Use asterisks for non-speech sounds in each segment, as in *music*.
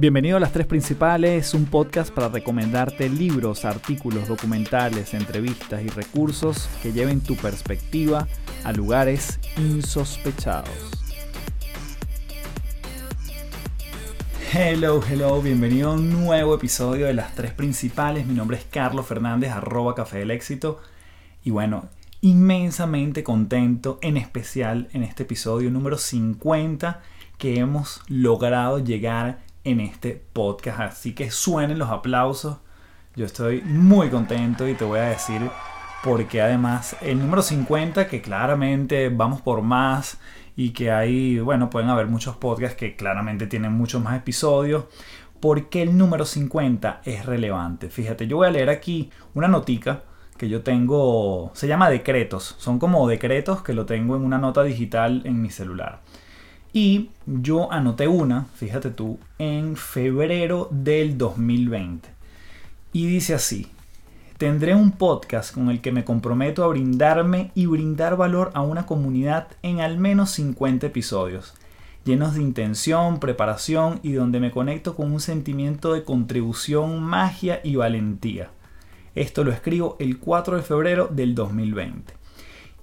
Bienvenido a Las Tres Principales, un podcast para recomendarte libros, artículos, documentales, entrevistas y recursos que lleven tu perspectiva a lugares insospechados. Hello, hello, bienvenido a un nuevo episodio de Las Tres Principales. Mi nombre es Carlos Fernández, arroba Café del Éxito. Y bueno, inmensamente contento, en especial en este episodio número 50 que hemos logrado llegar en este podcast. Así que suenen los aplausos. Yo estoy muy contento y te voy a decir porque además el número 50 que claramente vamos por más y que hay, bueno, pueden haber muchos podcasts que claramente tienen muchos más episodios. porque el número 50 es relevante? Fíjate, yo voy a leer aquí una notica que yo tengo, se llama decretos, son como decretos que lo tengo en una nota digital en mi celular. Y yo anoté una, fíjate tú, en febrero del 2020. Y dice así, tendré un podcast con el que me comprometo a brindarme y brindar valor a una comunidad en al menos 50 episodios, llenos de intención, preparación y donde me conecto con un sentimiento de contribución, magia y valentía. Esto lo escribo el 4 de febrero del 2020.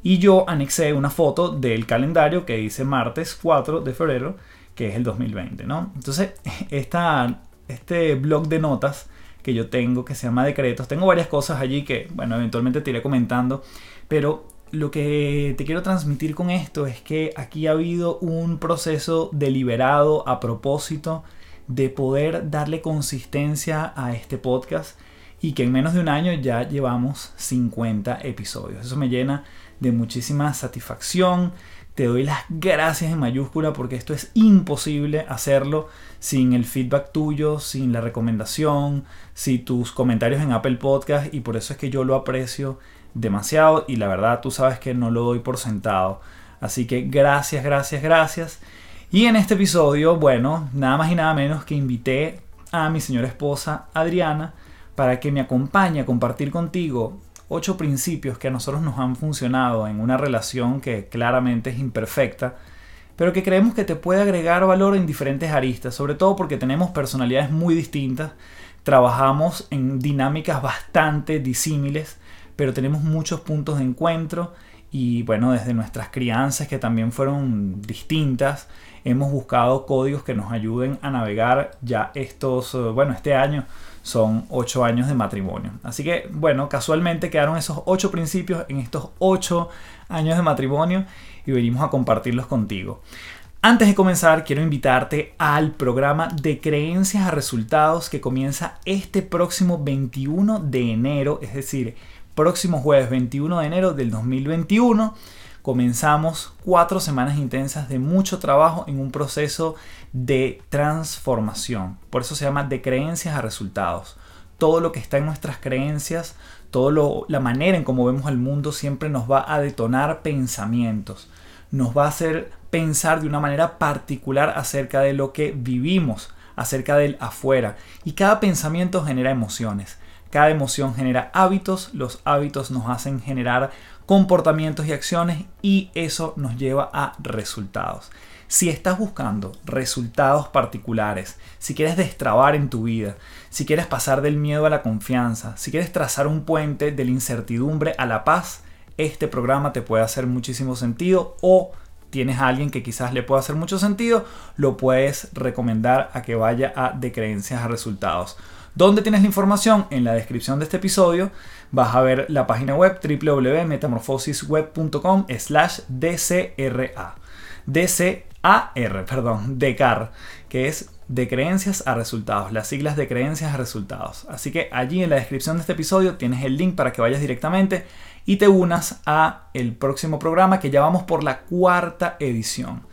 Y yo anexé una foto del calendario que dice martes 4 de febrero, que es el 2020, ¿no? Entonces, *laughs* esta, este blog de notas que yo tengo, que se llama Decretos, tengo varias cosas allí que, bueno, eventualmente te iré comentando, pero lo que te quiero transmitir con esto es que aquí ha habido un proceso deliberado a propósito de poder darle consistencia a este podcast y que en menos de un año ya llevamos 50 episodios. Eso me llena de muchísima satisfacción. Te doy las gracias en mayúscula porque esto es imposible hacerlo sin el feedback tuyo, sin la recomendación, sin tus comentarios en Apple Podcast y por eso es que yo lo aprecio demasiado y la verdad tú sabes que no lo doy por sentado. Así que gracias, gracias, gracias. Y en este episodio, bueno, nada más y nada menos que invité a mi señora esposa Adriana para que me acompañe a compartir contigo ocho principios que a nosotros nos han funcionado en una relación que claramente es imperfecta, pero que creemos que te puede agregar valor en diferentes aristas, sobre todo porque tenemos personalidades muy distintas, trabajamos en dinámicas bastante disímiles, pero tenemos muchos puntos de encuentro y bueno, desde nuestras crianzas que también fueron distintas, hemos buscado códigos que nos ayuden a navegar ya estos, eh, bueno, este año son ocho años de matrimonio. Así que, bueno, casualmente quedaron esos ocho principios en estos ocho años de matrimonio y venimos a compartirlos contigo. Antes de comenzar, quiero invitarte al programa de creencias a resultados que comienza este próximo 21 de enero, es decir, próximo jueves 21 de enero del 2021 comenzamos cuatro semanas intensas de mucho trabajo en un proceso de transformación. Por eso se llama de creencias a resultados. Todo lo que está en nuestras creencias, toda la manera en cómo vemos el mundo siempre nos va a detonar pensamientos. Nos va a hacer pensar de una manera particular acerca de lo que vivimos, acerca del afuera. Y cada pensamiento genera emociones. Cada emoción genera hábitos, los hábitos nos hacen generar comportamientos y acciones y eso nos lleva a resultados. Si estás buscando resultados particulares, si quieres destrabar en tu vida, si quieres pasar del miedo a la confianza, si quieres trazar un puente de la incertidumbre a la paz, este programa te puede hacer muchísimo sentido o tienes a alguien que quizás le pueda hacer mucho sentido, lo puedes recomendar a que vaya a de creencias a resultados. ¿Dónde tienes la información? En la descripción de este episodio vas a ver la página web www.metamorfosisweb.com slash DCRA. DCAR, perdón, DECAR, que es de creencias a resultados, las siglas de creencias a resultados. Así que allí en la descripción de este episodio tienes el link para que vayas directamente y te unas a el próximo programa que ya vamos por la cuarta edición.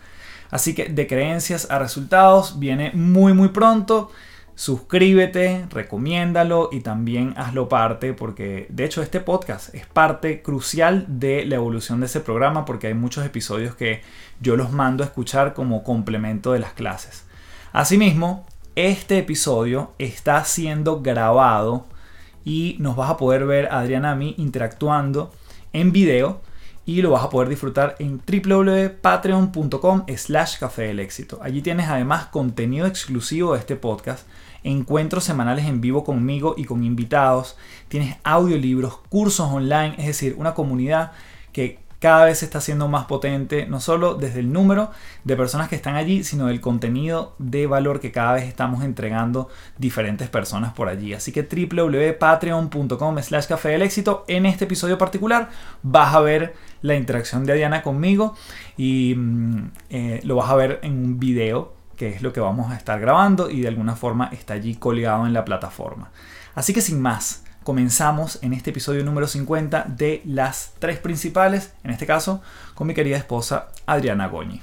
Así que de creencias a resultados viene muy muy pronto suscríbete, recomiéndalo y también hazlo parte porque de hecho este podcast es parte crucial de la evolución de ese programa porque hay muchos episodios que yo los mando a escuchar como complemento de las clases. Asimismo, este episodio está siendo grabado y nos vas a poder ver a Adriana a mí interactuando en video y lo vas a poder disfrutar en www.patreon.com slash café del éxito. Allí tienes además contenido exclusivo de este podcast, encuentros semanales en vivo conmigo y con invitados, tienes audiolibros, cursos online, es decir, una comunidad que cada vez se está haciendo más potente, no solo desde el número de personas que están allí, sino del contenido de valor que cada vez estamos entregando diferentes personas por allí. Así que www.patreon.com slash café del éxito. En este episodio particular vas a ver la interacción de Diana conmigo y mm, eh, lo vas a ver en un video que es lo que vamos a estar grabando y de alguna forma está allí colgado en la plataforma. Así que sin más, comenzamos en este episodio número 50 de las tres principales, en este caso con mi querida esposa Adriana Goñi.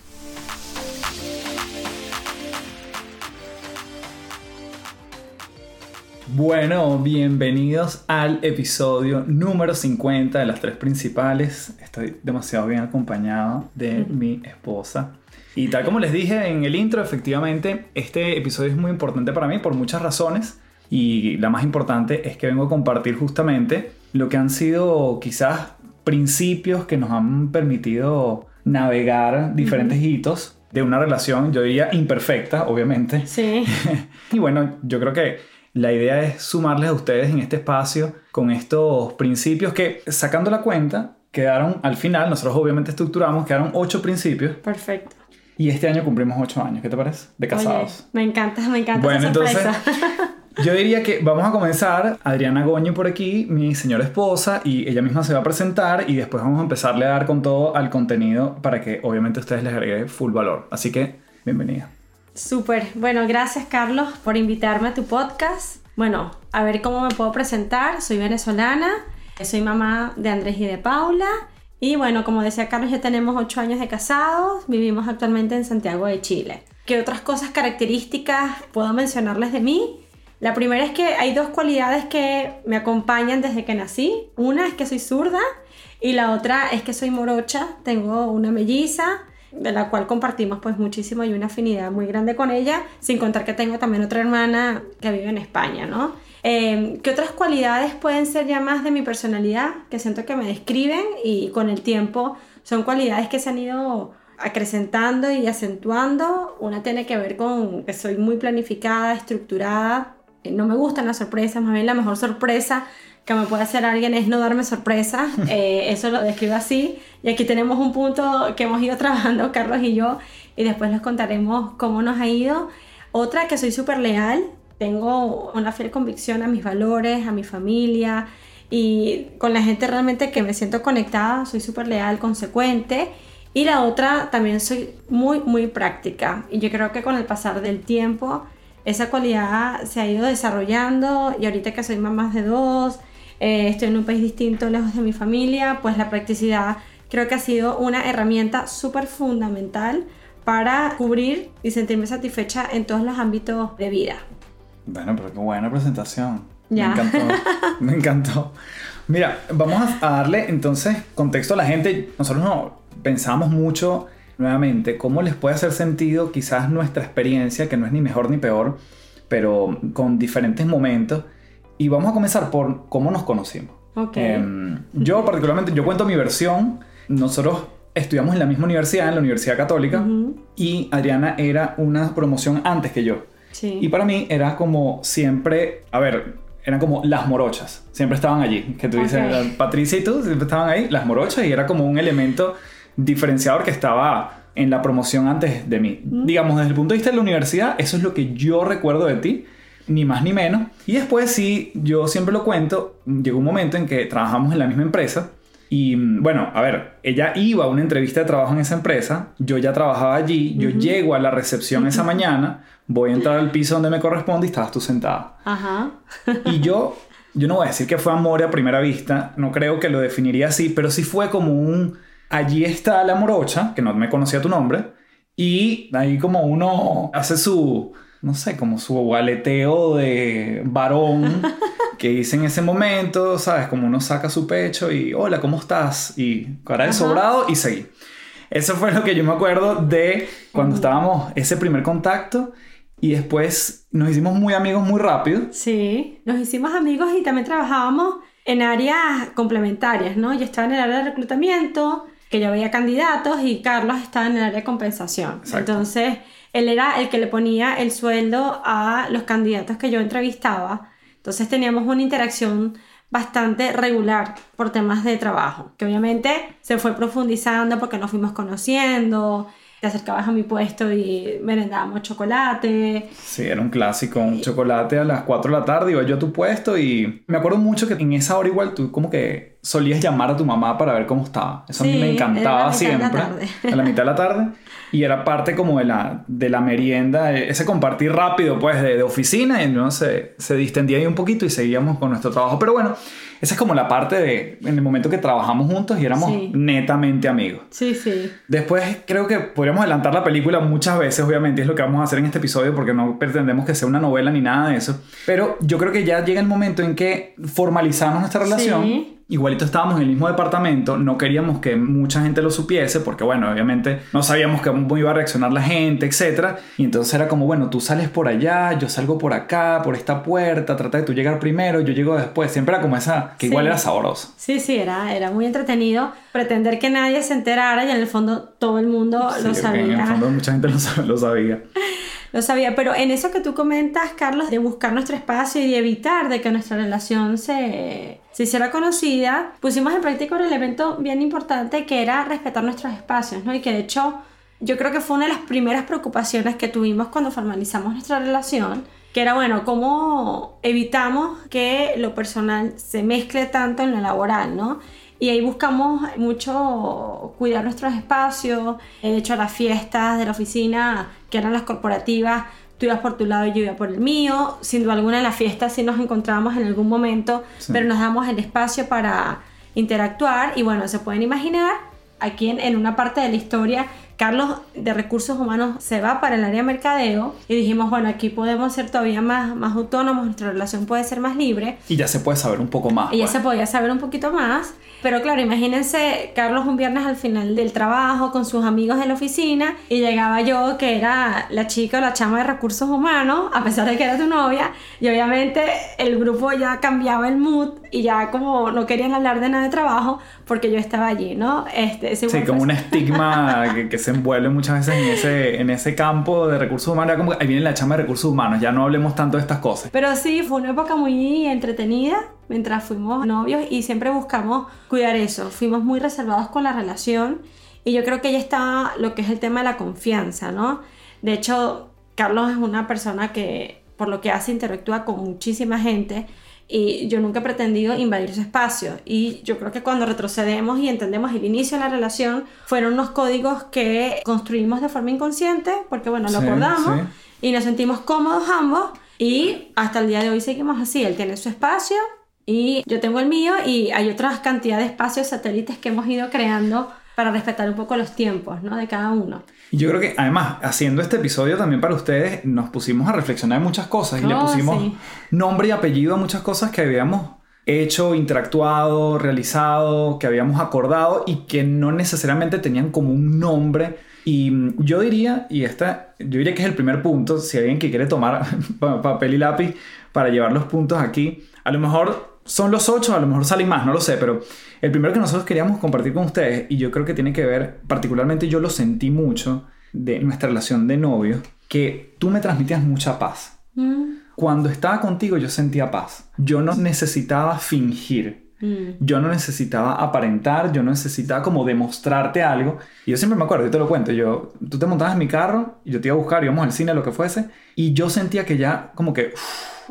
Bueno, bienvenidos al episodio número 50 de las tres principales. Estoy demasiado bien acompañado de mi esposa. Y tal como les dije en el intro, efectivamente, este episodio es muy importante para mí por muchas razones y la más importante es que vengo a compartir justamente lo que han sido quizás principios que nos han permitido navegar diferentes hitos de una relación, yo diría imperfecta, obviamente. Sí. *laughs* y bueno, yo creo que la idea es sumarles a ustedes en este espacio con estos principios que, sacando la cuenta, quedaron al final, nosotros obviamente estructuramos, quedaron ocho principios. Perfecto. Y este año cumplimos ocho años, ¿qué te parece? De casados. me encanta, me encanta. Bueno, entonces, *laughs* Yo diría que vamos a comenzar. Adriana Goño por aquí, mi señora esposa, y ella misma se va a presentar y después vamos a empezarle a dar con todo al contenido para que obviamente ustedes les agregue full valor. Así que, bienvenida. Súper. Bueno, gracias Carlos por invitarme a tu podcast. Bueno, a ver cómo me puedo presentar. Soy venezolana, soy mamá de Andrés y de Paula. Y bueno, como decía Carlos, ya tenemos ocho años de casados, vivimos actualmente en Santiago de Chile. ¿Qué otras cosas características puedo mencionarles de mí? La primera es que hay dos cualidades que me acompañan desde que nací. Una es que soy zurda y la otra es que soy morocha. Tengo una melliza de la cual compartimos pues muchísimo y una afinidad muy grande con ella, sin contar que tengo también otra hermana que vive en España, ¿no? Eh, ¿Qué otras cualidades pueden ser ya más de mi personalidad que siento que me describen y con el tiempo son cualidades que se han ido acrecentando y acentuando? Una tiene que ver con que soy muy planificada, estructurada, no me gustan las sorpresas, más bien la mejor sorpresa que me puede hacer alguien es no darme sorpresa, *laughs* eh, eso lo describo así, y aquí tenemos un punto que hemos ido *laughs* trabajando Carlos y yo, y después les contaremos cómo nos ha ido. Otra que soy súper leal, tengo una fiel convicción a mis valores, a mi familia, y con la gente realmente que me siento conectada, soy súper leal, consecuente. Y la otra, también soy muy, muy práctica. Y yo creo que con el pasar del tiempo, esa cualidad se ha ido desarrollando y ahorita que soy mamá de dos, eh, estoy en un país distinto, lejos de mi familia, pues la practicidad creo que ha sido una herramienta súper fundamental para cubrir y sentirme satisfecha en todos los ámbitos de vida. Bueno, pero qué buena presentación. Me encantó. *laughs* me encantó. Mira, vamos a darle entonces contexto a la gente. Nosotros no pensamos mucho nuevamente, cómo les puede hacer sentido quizás nuestra experiencia, que no es ni mejor ni peor, pero con diferentes momentos. Y vamos a comenzar por cómo nos conocimos. Em, yo *laughs* particularmente, yo cuento mi versión. Nosotros estudiamos en la misma universidad, en la Universidad Católica, y Adriana era una promoción antes que yo. Y para mí era como siempre, a ver, eran como las morochas. Siempre estaban allí. Que tú dices, Patricia y tú siempre estaban ahí, las morochas, y era como un elemento diferenciador que estaba en la promoción antes de mí. Digamos, desde el punto de vista de la universidad, eso es lo que yo recuerdo de ti, ni más ni menos. Y después sí, yo siempre lo cuento, llegó un momento en que trabajamos en la misma empresa. Y bueno, a ver, ella iba a una entrevista de trabajo en esa empresa, yo ya trabajaba allí, yo llego a la recepción esa mañana, voy a entrar al piso donde me corresponde y estabas tú sentada. Ajá. y yo, yo no voy a decir que fue amor a primera vista, no creo que lo definiría así, pero sí fue como un allí está la morocha, que no me conocía tu nombre, y ahí como uno hace su, no sé, como su aleteo de varón *laughs* que hice en ese momento, ¿sabes? Como uno saca su pecho y, hola, ¿cómo estás? Y cara de sobrado y seguí. Eso fue lo que yo me acuerdo de cuando estábamos ese primer contacto y después nos hicimos muy amigos muy rápido. Sí, nos hicimos amigos y también trabajábamos en áreas complementarias, ¿no? Yo estaba en el área de reclutamiento, que yo veía candidatos y Carlos estaba en el área de compensación. Exacto. Entonces, él era el que le ponía el sueldo a los candidatos que yo entrevistaba. Entonces teníamos una interacción bastante regular por temas de trabajo, que obviamente se fue profundizando porque nos fuimos conociendo, te acercabas a mi puesto y merendábamos chocolate. Sí, era un clásico, un chocolate a las 4 de la tarde, iba yo a tu puesto y me acuerdo mucho que en esa hora igual tú como que solías llamar a tu mamá para ver cómo estaba. Eso a mí Sí, me encantaba siempre. A la mitad de la tarde. *laughs* Y era parte como de la, de la merienda, eh, ese compartir rápido pues de, de oficina y no se, se distendía ahí un poquito y seguíamos con nuestro trabajo. Pero bueno, esa es como la parte de en el momento que trabajamos juntos y éramos Sí. netamente amigos. Sí, sí. Después creo que podríamos adelantar la película muchas veces, obviamente, es lo que vamos a hacer en este episodio porque no pretendemos que sea una novela ni nada de eso. Pero yo creo que ya llega el momento en que formalizamos nuestra relación. Sí. Igualito estábamos en el mismo departamento, no queríamos que mucha gente lo supiese porque, bueno, obviamente no sabíamos cómo iba a reaccionar la gente, etc. Y entonces era como, bueno, tú sales por allá, yo salgo por acá, por esta puerta, trata de tú llegar primero, yo llego después. Siempre era como esa, que Sí. igual era sabroso. Sí, sí, era, era muy entretenido pretender que nadie se enterara y en el fondo todo el mundo Sí, lo sabía. En el fondo mucha gente lo, lo sabía. *laughs* Lo sabía, pero en eso que tú comentas, Carlos, de buscar nuestro espacio y de evitar de que nuestra relación se, se hiciera conocida, pusimos en práctica un elemento bien importante que era respetar nuestros espacios, ¿no? Y que de hecho yo creo que fue una de las primeras preocupaciones que tuvimos cuando formalizamos nuestra relación, que era, bueno, cómo evitamos que lo personal se mezcle tanto en lo laboral, ¿no? Y ahí buscamos mucho cuidar nuestros espacios. De hecho, las fiestas de la oficina, que eran las corporativas, tú ibas por tu lado y yo iba por el mío. Sin duda alguna en las fiestas sí nos encontrábamos en algún momento, Sí. pero nos damos el espacio para interactuar. Y bueno, se pueden imaginar, aquí en, en una parte de la historia, Carlos de Recursos Humanos se va para el área de mercadeo y dijimos, bueno, aquí podemos ser todavía más, más autónomos, nuestra relación puede ser más libre. Y ya se puede saber un poco más. Y ya pues. se podía saber un poquito más. Pero claro, imagínense Carlos un viernes al final del trabajo con sus amigos en la oficina y llegaba yo que era la chica o la chama de recursos humanos, a pesar de que era tu novia, y obviamente el grupo ya cambiaba el mood y ya como no querían hablar de nada de trabajo porque yo estaba allí, ¿no? Este, ese Sí, como un estigma *laughs* que, que se envuelve muchas veces en ese, en ese campo de recursos humanos. Como que ahí viene la chama de recursos humanos, ya no hablemos tanto de estas cosas. Pero sí, fue una época muy entretenida mientras fuimos novios y siempre buscamos cuidar eso. Fuimos muy reservados con la relación y yo creo que ahí está lo que es el tema de la confianza, ¿no? De hecho, Carlos es una persona que por lo que hace interactúa con muchísima gente y yo nunca he pretendido invadir su espacio. Y yo creo que cuando retrocedemos y entendemos el inicio de la relación, fueron unos códigos que construimos de forma inconsciente, porque bueno, lo Sí, acordamos sí. y nos sentimos cómodos ambos y hasta el día de hoy seguimos así. Él tiene su espacio y yo tengo el mío y hay otras cantidad de espacios satélites que hemos ido creando para respetar un poco los tiempos ¿no? de cada uno. Yo creo que además, haciendo este episodio también para ustedes, nos pusimos a reflexionar en muchas cosas y le Oh, pusimos sí. nombre y apellido a muchas cosas que habíamos hecho, interactuado, realizado, que habíamos acordado y que no necesariamente tenían como un nombre. Y yo diría, y esta, yo diría que es el primer punto, si alguien que quiere tomar *laughs* pa- papel y lápiz para llevar los puntos aquí, a lo mejor son los ocho, a lo mejor salen más, no lo sé, pero el primero que nosotros queríamos compartir con ustedes, y yo creo que tiene que ver, particularmente yo lo sentí mucho de nuestra relación de novio, que tú me transmitías mucha paz. Mm, Cuando estaba contigo yo sentía paz. Yo no necesitaba fingir. Mm. Yo no necesitaba aparentar, yo no necesitaba como demostrarte algo. Y yo siempre me acuerdo, yo te lo cuento, yo, tú te montabas en mi carro y yo te iba a buscar, íbamos al cine, lo que fuese, y yo sentía que ya como que,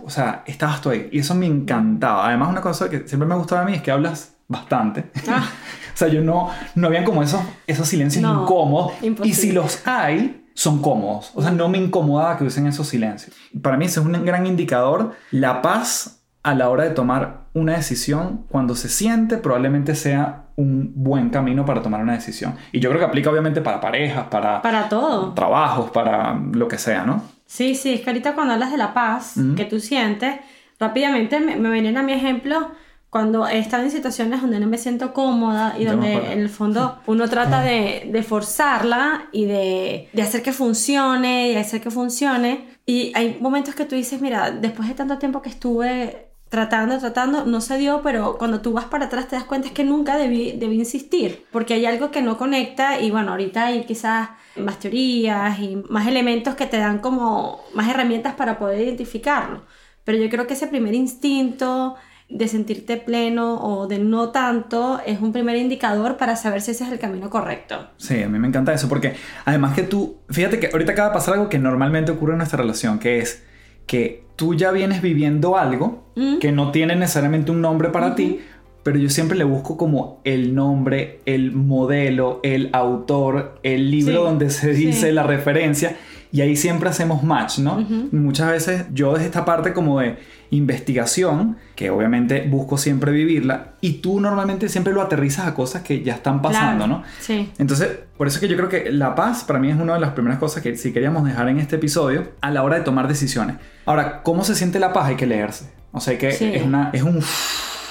o sea, estabas tú ahí. Y eso me encantaba. Además, una cosa que siempre me gustaba a mí es que hablas bastante. Ah. *laughs* o sea, yo no, no habían como esos, esos silencios No, incómodos. Y imposible. si los hay, son cómodos. O sea, no me incomodaba que usen esos silencios. Para mí ese es un gran indicador. La paz a la hora de tomar una decisión, cuando se siente, probablemente sea un buen camino para tomar una decisión. Y yo creo que aplica obviamente para parejas, para, Para todo. trabajos, para lo que sea, ¿no? Sí, sí, ahorita cuando hablas de la paz que tú sientes, rápidamente me, me vienen a mi ejemplo cuando he estado en situaciones donde no me siento cómoda y donde en el fondo *laughs* uno trata de, de forzarla y de, de hacer que funcione y hacer que funcione. Y hay momentos que tú dices, mira, después de tanto tiempo que estuve tratando, tratando, no se dio, pero cuando tú vas para atrás te das cuenta es que nunca debí, debí insistir, porque hay algo que no conecta y bueno, ahorita hay quizás más teorías y más elementos que te dan como más herramientas para poder identificarlo. Pero yo creo que ese primer instinto de sentirte pleno o de no tanto es un primer indicador para saber si ese es el camino correcto. Sí, a mí me encanta eso porque además que tú, fíjate que ahorita acaba de pasar algo que normalmente ocurre en nuestra relación, que es que tú ya vienes viviendo algo Mm. que no tiene necesariamente un nombre para ti, pero yo siempre le busco como el nombre, el modelo, el autor, el libro Sí, donde se dice sí. la referencia y ahí siempre hacemos match, ¿no? Muchas veces yo desde esta parte como de investigación, que obviamente busco siempre vivirla, y tú normalmente siempre lo aterrizas a cosas que ya están pasando, Claro, ¿no? Sí. Entonces, por eso es que yo creo que la paz para mí es una de las primeras cosas que sí queríamos dejar en este episodio a la hora de tomar decisiones. Ahora, ¿cómo se siente la paz? Hay que leerse. O sea, que Sí. es, una, es un,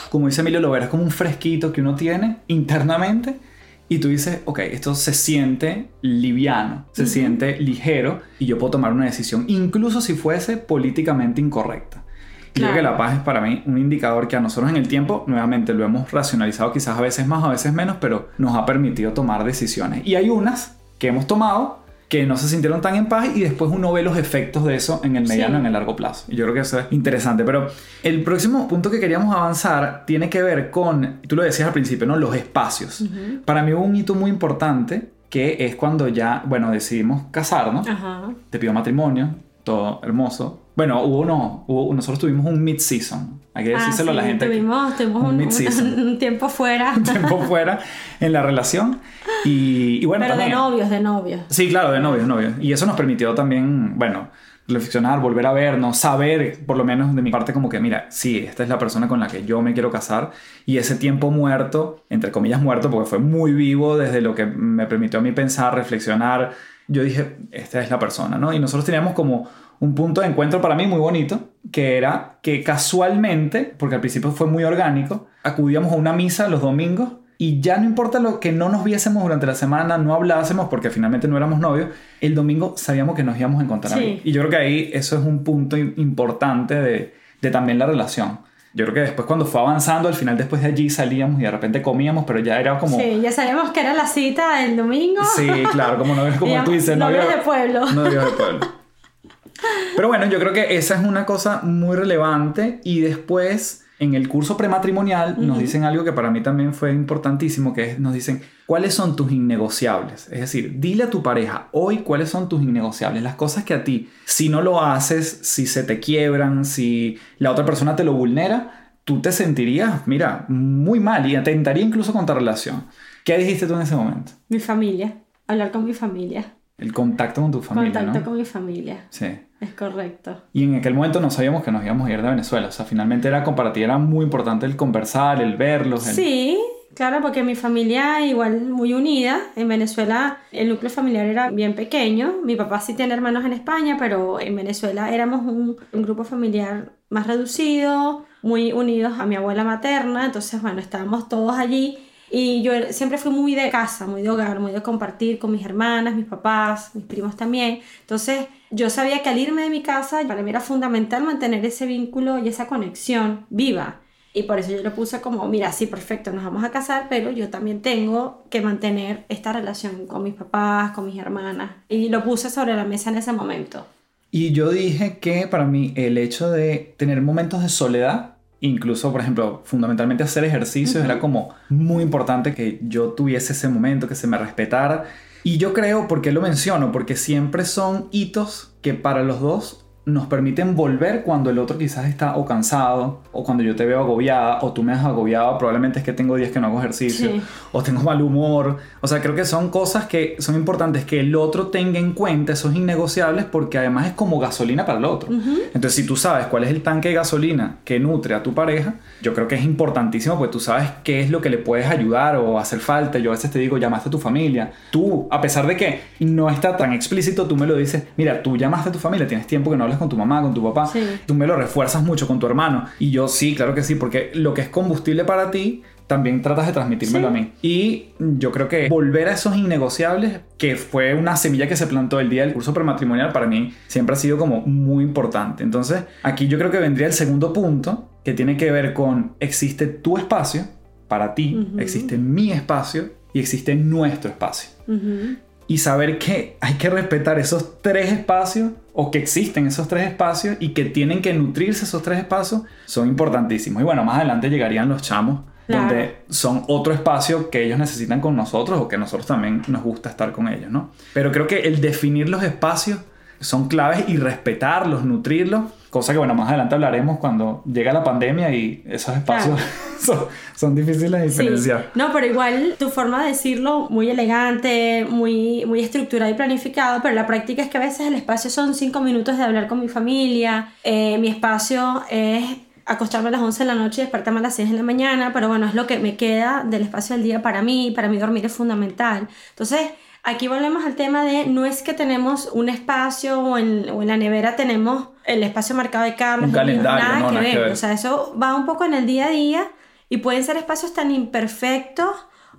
como dice Emilio Lovera, es como un fresquito que uno tiene internamente y tú dices, ok, esto se siente liviano, se siente ligero y yo puedo tomar una decisión, incluso si fuese políticamente incorrecta. Yo creo que Claro. la paz es para mí un indicador que a nosotros en el tiempo, nuevamente lo hemos racionalizado quizás a veces más, a veces menos, pero nos ha permitido tomar decisiones. Y hay unas que hemos tomado que no se sintieron tan en paz y después uno ve los efectos de eso en el mediano, Sí. en el largo plazo. Y yo creo que eso es interesante. Pero el próximo punto que queríamos avanzar tiene que ver con, tú lo decías al principio, ¿no? Los espacios. Para mí hubo un hito muy importante que es cuando ya, bueno, decidimos casarnos Ajá. te pidió matrimonio, todo hermoso. Bueno, hubo no, hubo, nosotros tuvimos un mid-season. Hay que Ah, decírselo a la sí, gente. Tuvimos, tuvimos un un, *laughs* un tiempo fuera. un tiempo fuera en la relación. Y, y bueno, Pero de también- novios, de novios. Sí, claro, de novios, novios. Y eso nos permitió también, bueno, reflexionar, volver a vernos, saber, por lo menos de mi parte, como que, mira, sí, esta es la persona con la que yo me quiero casar. Y ese tiempo muerto, entre comillas muerto, porque fue muy vivo desde lo que me permitió a mí pensar, reflexionar, yo dije, esta es la persona, ¿no? Y nosotros teníamos como un punto de encuentro para mí muy bonito, que era que casualmente, porque al principio fue muy orgánico, acudíamos a una misa los domingos y ya no importa lo que no nos viésemos durante la semana, no hablásemos porque finalmente no éramos novios, el domingo sabíamos que nos íbamos a encontrar Sí. ahí. Y yo creo que ahí eso es un punto im- importante de, de también la relación. Yo creo que después cuando fue avanzando, al final después de allí salíamos y de repente comíamos, pero ya era como... Sí, ya sabíamos que era la cita el domingo. Sí, claro, como, no, como *laughs* tú dices, novios de pueblo. Novios de pueblo. Pero bueno, yo creo que esa es una cosa muy relevante y después en el curso prematrimonial nos dicen algo que para mí también fue importantísimo, que es, nos dicen, ¿cuáles son tus innegociables? Es decir, dile a tu pareja hoy cuáles son tus innegociables, las cosas que a ti, si no lo haces, si se te quiebran, si la otra persona te lo vulnera, tú te sentirías, mira, muy mal y atentaría incluso contra relación. ¿Qué dijiste tú en ese momento? Mi familia. Hablar con mi familia. El contacto con tu familia, Contacto ¿no? con mi familia. Sí. Es correcto. Y en aquel momento no sabíamos que nos íbamos a ir de Venezuela. O sea, finalmente era compartir, era muy importante el conversar, el verlos. el- Sí, claro, porque mi familia igual muy unida. En Venezuela el núcleo familiar era bien pequeño. Mi papá sí tiene hermanos en España, pero en Venezuela éramos un, un grupo familiar más reducido, muy unidos a mi abuela materna. Entonces, bueno, estábamos todos allí. Y yo siempre fui muy de casa, muy de hogar, muy de compartir con mis hermanas, mis papás, mis primos también. Entonces yo sabía que al irme de mi casa, para mí era fundamental mantener ese vínculo y esa conexión viva. Y por eso yo lo puse como, mira, sí, perfecto, nos vamos a casar, pero yo también tengo que mantener esta relación con mis papás, con mis hermanas. Y lo puse sobre la mesa en ese momento. Y yo dije que para mí el hecho de tener momentos de soledad, incluso, por ejemplo, fundamentalmente hacer ejercicios, era como muy importante que yo tuviese ese momento, que se me respetara. Y yo creo, ¿por qué lo menciono? Porque siempre son hitos que para los dos nos permiten volver cuando el otro quizás está o cansado, o cuando yo te veo agobiada, o tú me has agobiado, probablemente es que tengo días que no hago ejercicio, Sí. o tengo mal humor. O sea, creo que son cosas que son importantes que el otro tenga en cuenta, esos innegociables, porque además es como gasolina para el otro. Entonces, si tú sabes cuál es el tanque de gasolina que nutre a tu pareja, yo creo que es importantísimo porque tú sabes qué es lo que le puedes ayudar o hacer falta. Yo a veces te digo, llamaste a tu familia. Tú, a pesar de que no está tan explícito, tú me lo dices, mira, tú llamaste a tu familia, tienes tiempo que no hablas con tu mamá, con tu papá, Sí. tú me lo refuerzas mucho con tu hermano. Y yo sí, claro que sí, porque lo que es combustible para ti también tratas de transmitírmelo a mí. Y yo creo que volver a esos innegociables, que fue una semilla que se plantó el día del curso prematrimonial, para mí siempre ha sido como muy importante. Entonces, aquí yo creo que vendría el segundo punto, que tiene que ver con existe tu espacio para ti, existe mi espacio y existe nuestro espacio. Y saber que hay que respetar esos tres espacios o que existen esos tres espacios y que tienen que nutrirse esos tres espacios son importantísimos. Y bueno, más adelante llegarían los chamos donde son otro espacio que ellos necesitan con nosotros o que nosotros también nos gusta estar con ellos, ¿no? Pero creo que el definir los espacios son claves y respetarlos, nutrirlos, cosa que bueno, más adelante hablaremos cuando llega la pandemia y esos espacios *laughs* son, difíciles de diferenciar. No, pero igual tu forma de decirlo muy elegante, muy, muy estructurada y planificado, pero la práctica es que a veces el espacio son cinco minutos de hablar con mi familia, eh, mi espacio es acostarme a las 11 de la noche y despertarme a las 6 de la mañana, pero bueno, es lo que me queda del espacio del día para mí, para mí dormir es fundamental. Entonces, aquí volvemos al tema de no es que tenemos un espacio o en, o en la nevera tenemos el espacio marcado de Carlos, un calendario, nada, no, que, nada ver. que ver. O sea, eso va un poco en el día a día y pueden ser espacios tan imperfectos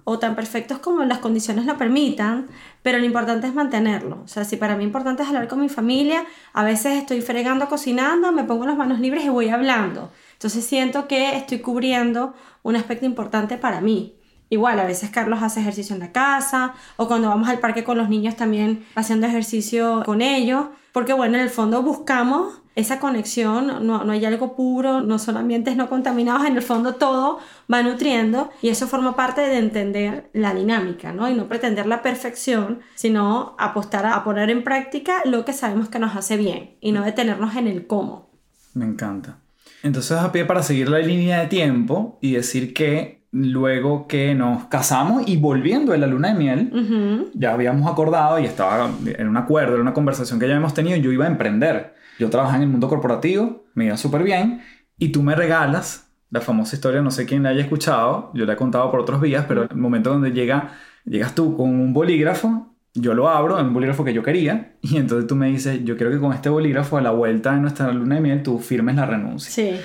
o tan perfectos como las condiciones lo permitan, pero lo importante es mantenerlo. O sea, si para mí importante es hablar con mi familia, a veces estoy fregando, cocinando, me pongo las manos libres y voy hablando. Entonces siento que estoy cubriendo un aspecto importante para mí. Igual, a veces Carlos hace ejercicio en la casa o cuando vamos al parque con los niños también haciendo ejercicio con ellos, porque bueno, en el fondo buscamos esa conexión, no, no hay algo puro, no son ambientes no contaminados, en el fondo todo va nutriendo y eso forma parte de entender la dinámica, ¿no? Y no pretender la perfección, sino apostar a, a poner en práctica lo que sabemos que nos hace bien y no detenernos en el cómo. Me encanta. Entonces a pie para seguir la línea de tiempo y decir que luego que nos casamos y volviendo de la luna de miel, ya habíamos acordado y estaba en un acuerdo, en una conversación que ya habíamos tenido, yo iba a emprender. Yo trabajaba en el mundo corporativo, me iba súper bien y tú me regalas la famosa historia, no sé quién la haya escuchado, yo la he contado por otros vías, pero el momento donde llega, llegas tú con un bolígrafo, yo lo abro, en un bolígrafo que yo quería, *laughs* y entonces tú me dices, yo quiero que con este bolígrafo a la vuelta de nuestra luna de miel tú firmes la renuncia. Sí.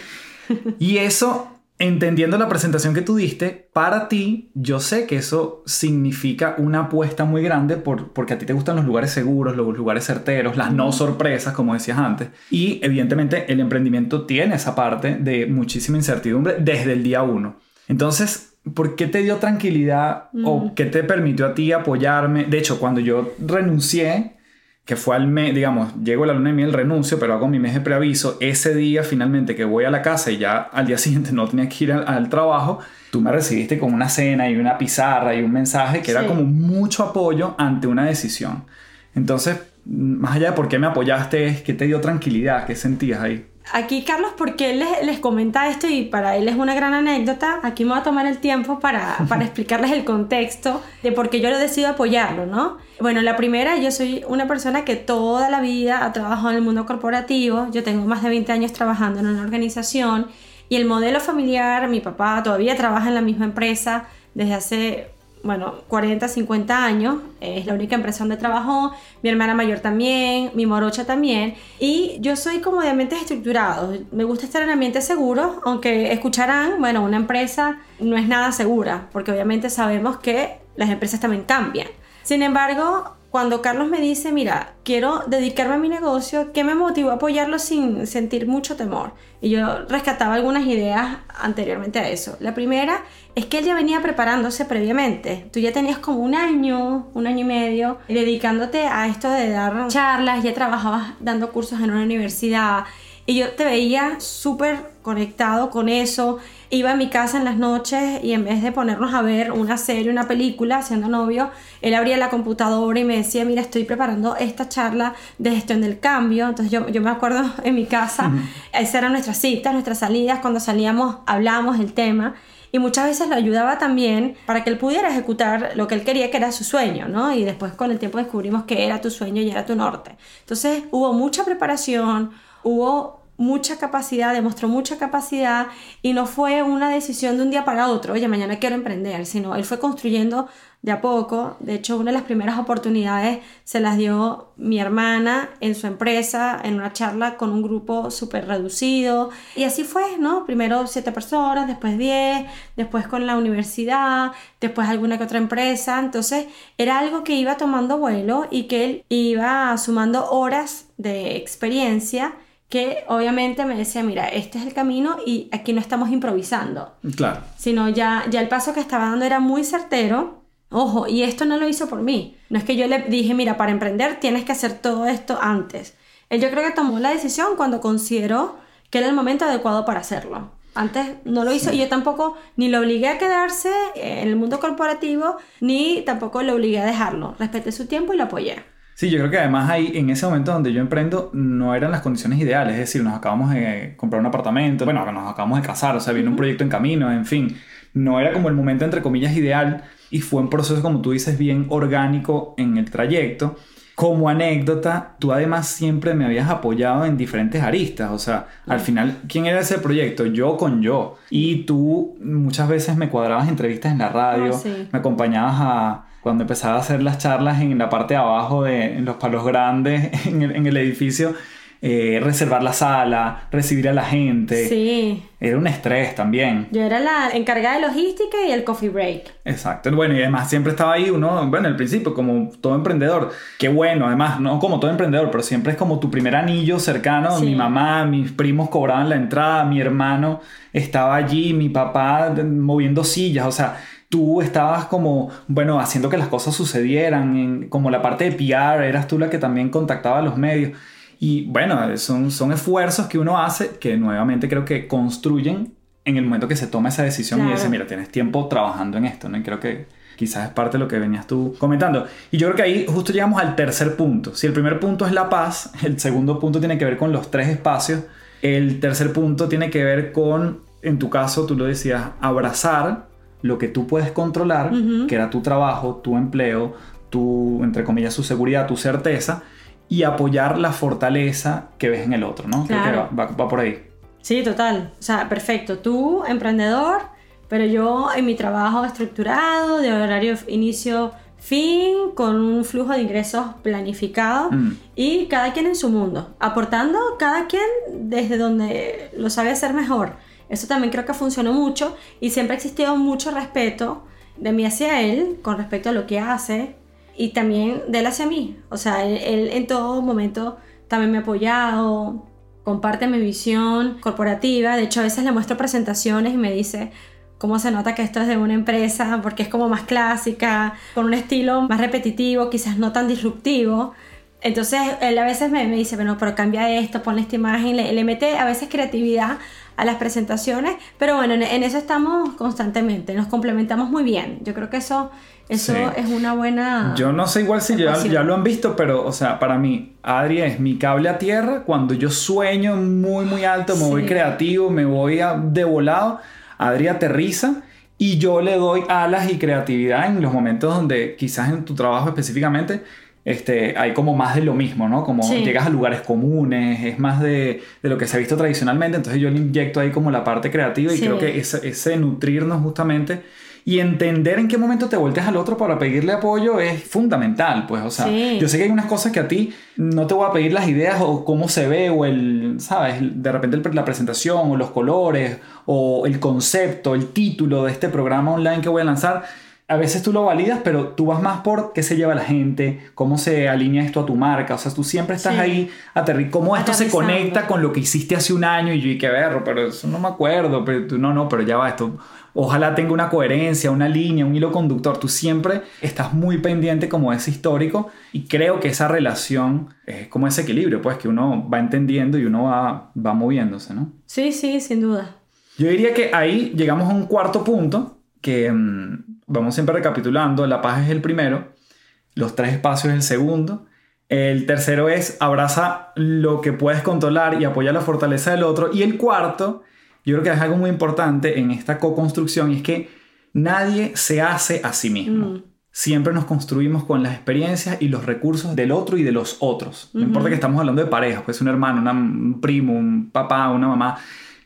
Y eso, entendiendo la presentación que tú diste, para ti, yo sé que eso significa una apuesta muy grande por, porque a ti te gustan los lugares seguros, los lugares certeros, las no sorpresas, como decías antes. Y evidentemente el emprendimiento tiene esa parte de muchísima incertidumbre desde el día uno. Entonces, ¿por qué te dio tranquilidad o qué te permitió a ti apoyarme? De hecho, cuando yo renuncié, que fue al mes, digamos, llego a la luna de miel, renuncio, pero hago mi mes de preaviso. Ese día finalmente que voy a la casa y ya al día *laughs* siguiente no tenía que ir al, al trabajo, tú me recibiste con una cena y una pizarra y un mensaje que era como mucho apoyo ante una decisión. Entonces, más allá de por qué me apoyaste, es que te dio tranquilidad, qué sentías ahí. Aquí Carlos, porque él les, les comenta esto y para él es una gran anécdota, aquí me voy a tomar el tiempo para, para *laughs* explicarles el contexto de por qué yo lo decido apoyarlo, ¿no? Bueno, la primera, yo soy una persona que toda la vida ha trabajado en el mundo corporativo, yo tengo más de 20 años trabajando en una organización y el modelo familiar, mi papá todavía trabaja en la misma empresa desde hace bueno, 40, 50 años, es la única empresa donde trabajó, mi hermana mayor también, mi morocha también, y yo soy como de ambientes estructurados, me gusta estar en ambientes seguros, aunque escucharán, bueno, una empresa no es nada segura, porque obviamente sabemos que las empresas también cambian. Sin embargo, cuando Carlos me dice, mira, quiero dedicarme a mi negocio, ¿qué me motivó a apoyarlo sin sentir mucho temor? Y yo rescataba algunas ideas anteriormente a eso. La primera es que él ya venía preparándose previamente. Tú ya tenías como un año, un año y medio, dedicándote a esto de dar charlas, ya trabajabas dando cursos en una universidad. Y yo te veía súper conectado con eso. Iba a mi casa en las noches y en vez de ponernos a ver una serie, una película, siendo novio, él abría la computadora y me decía, mira, estoy preparando esta charla de gestión del cambio. Entonces yo, yo me acuerdo en mi casa, esas eran nuestras citas, nuestras salidas, cuando salíamos hablábamos del tema. Y muchas veces lo ayudaba también para que él pudiera ejecutar lo que él quería, que era su sueño, ¿no? Y después con el tiempo descubrimos que era tu sueño y era tu norte. Entonces hubo mucha preparación, hubo mucha capacidad, demostró mucha capacidad y no fue una decisión de un día para otro, oye, mañana quiero emprender, sino él fue construyendo de a poco. De hecho, una de las primeras oportunidades se las dio mi hermana en su empresa, en una charla con un grupo súper reducido. Y así fue, ¿no? Primero siete personas, después diez, después con la universidad, después alguna que otra empresa. Entonces, era algo que iba tomando vuelo y que él iba sumando horas de experiencia que obviamente me decía, mira, este es el camino y aquí no estamos improvisando. Claro. Sino ya, ya el paso que estaba dando era muy certero Ojo, y esto no lo hizo por mí. No es que yo le dije, mira, para emprender tienes que hacer todo esto antes. Él yo creo que tomó la decisión cuando consideró que era el momento adecuado para hacerlo. Antes no lo hizo y yo tampoco ni lo obligué a quedarse en el mundo corporativo, ni tampoco lo obligué a dejarlo. Respeté su tiempo y lo apoyé. Sí, yo creo que además ahí, en ese momento donde yo emprendo, no eran las condiciones ideales. Es decir, nos acabamos de comprar un apartamento, bueno, nos acabamos de casar, o sea, viene un proyecto en camino, en fin. No era como el momento, entre comillas, ideal y fue un proceso, como tú dices, bien orgánico en el trayecto. Como anécdota, tú además siempre me habías apoyado en diferentes aristas, o sea, al final, ¿quién era ese proyecto? Yo con yo. Y tú muchas veces me cuadrabas entrevistas en la radio, Ah, sí. me acompañabas a cuando empezaba a hacer las charlas en la parte de abajo de en los palos grandes *laughs* en el, en el edificio, eh, reservar la sala, recibir a la gente. Sí, Era un estrés también. yo era la encargada de logística y el coffee break. Exacto. Bueno, y además siempre estaba ahí uno, bueno, al principio, como todo emprendedor. Qué bueno, además, no como todo emprendedor, pero siempre es como tu primer anillo cercano. Sí. Mi mamá, mis primos cobraban la entrada, mi hermano estaba allí, mi papá moviendo sillas, o sea. Tú estabas como, bueno, haciendo que las cosas sucedieran, en- como la parte de PR, eras tú la que también contactaba a los medios. Y bueno, son, son esfuerzos que uno hace que nuevamente creo que construyen en el momento que se toma esa decisión y dice, mira, tienes tiempo trabajando en esto, ¿no? Y creo que quizás es parte de lo que venías tú comentando. Y yo creo que ahí justo llegamos al tercer punto. Si el primer punto es la paz, el segundo punto tiene que ver con los tres espacios, el tercer punto tiene que ver con, en tu caso, tú lo decías, abrazar lo que tú puedes controlar, Ujú. que era tu trabajo, tu empleo, tu, entre comillas, su seguridad, tu certeza, y apoyar la fortaleza que ves en el otro, ¿no? Creo que Claro. va- va- va por ahí. Sí, total. O sea, perfecto. Tú, emprendedor, pero yo en mi trabajo estructurado, de horario inicio fin, con un flujo de ingresos planificado Mm. y cada quien en su mundo, aportando cada quien desde donde lo sabe hacer mejor. Eso también creo que funcionó mucho y siempre ha existido mucho respeto de mí hacia él con respecto a lo que hace y también de él hacia mí. O sea, él, él en todo momento también me ha apoyado, comparte mi visión corporativa. De hecho, a veces le muestro presentaciones y me dice cómo se nota que esto es de una empresa, porque es como más clásica, con un estilo más repetitivo, quizás no tan disruptivo. Entonces, él a veces me, dice, bueno, pero cambia esto, pon esta imagen, le, le mete a veces creatividad a las presentaciones, pero bueno, en, en eso estamos constantemente, nos complementamos muy bien. Yo creo que eso, eso Sí. es una buena... Yo no sé igual si ya, lo han visto, pero, o sea, para mí, Adri es mi cable a tierra. Cuando yo sueño muy, muy alto, me voy creativo, me voy a- de volado, Adri aterriza y yo le doy alas y creatividad en los momentos donde quizás en tu trabajo específicamente este, hay como más de lo mismo, ¿no? Como Sí. llegas a lugares comunes, es más de, de lo que se ha visto tradicionalmente, entonces yo le inyecto ahí como la parte creativa y Sí. creo que ese, ese nutrirnos justamente y entender en qué momento te volteas al otro para pedirle apoyo es fundamental, pues, o sea, Sí. yo sé que hay unas cosas que a ti no te voy a pedir las ideas o cómo se ve o el, ¿sabes? De repente el- la presentación o los colores o el concepto, el título de este programa online que voy a lanzar. A veces tú lo validas, pero tú vas más por qué se lleva la gente, cómo se alinea esto a tu marca. O sea, tú siempre estás Sí. ahí aterri cómo esto se conecta con lo que hiciste hace un año y yo, y qué verro, pero eso no me acuerdo. Pero tú, no, no, pero ya va esto. Ojalá tenga una coherencia, una línea, un hilo conductor. Tú siempre estás muy pendiente como ese histórico y creo que esa relación es como ese equilibrio, pues que uno va entendiendo y uno va, va moviéndose, ¿no? Sí, sí, sin duda. Yo diría que ahí llegamos a un cuarto punto, que mm, vamos siempre recapitulando, la paz es el primero, los tres espacios es el segundo, el tercero es abraza lo que puedes controlar y apoya la fortaleza del otro, y el cuarto, yo creo que es algo muy importante en esta co-construcción, y es que nadie se hace a sí mismo. Mm. siempre nos construimos con las experiencias y los recursos del otro y de los otros. No importa que estamos hablando de pareja, pues un hermano, un primo, un papá, una mamá,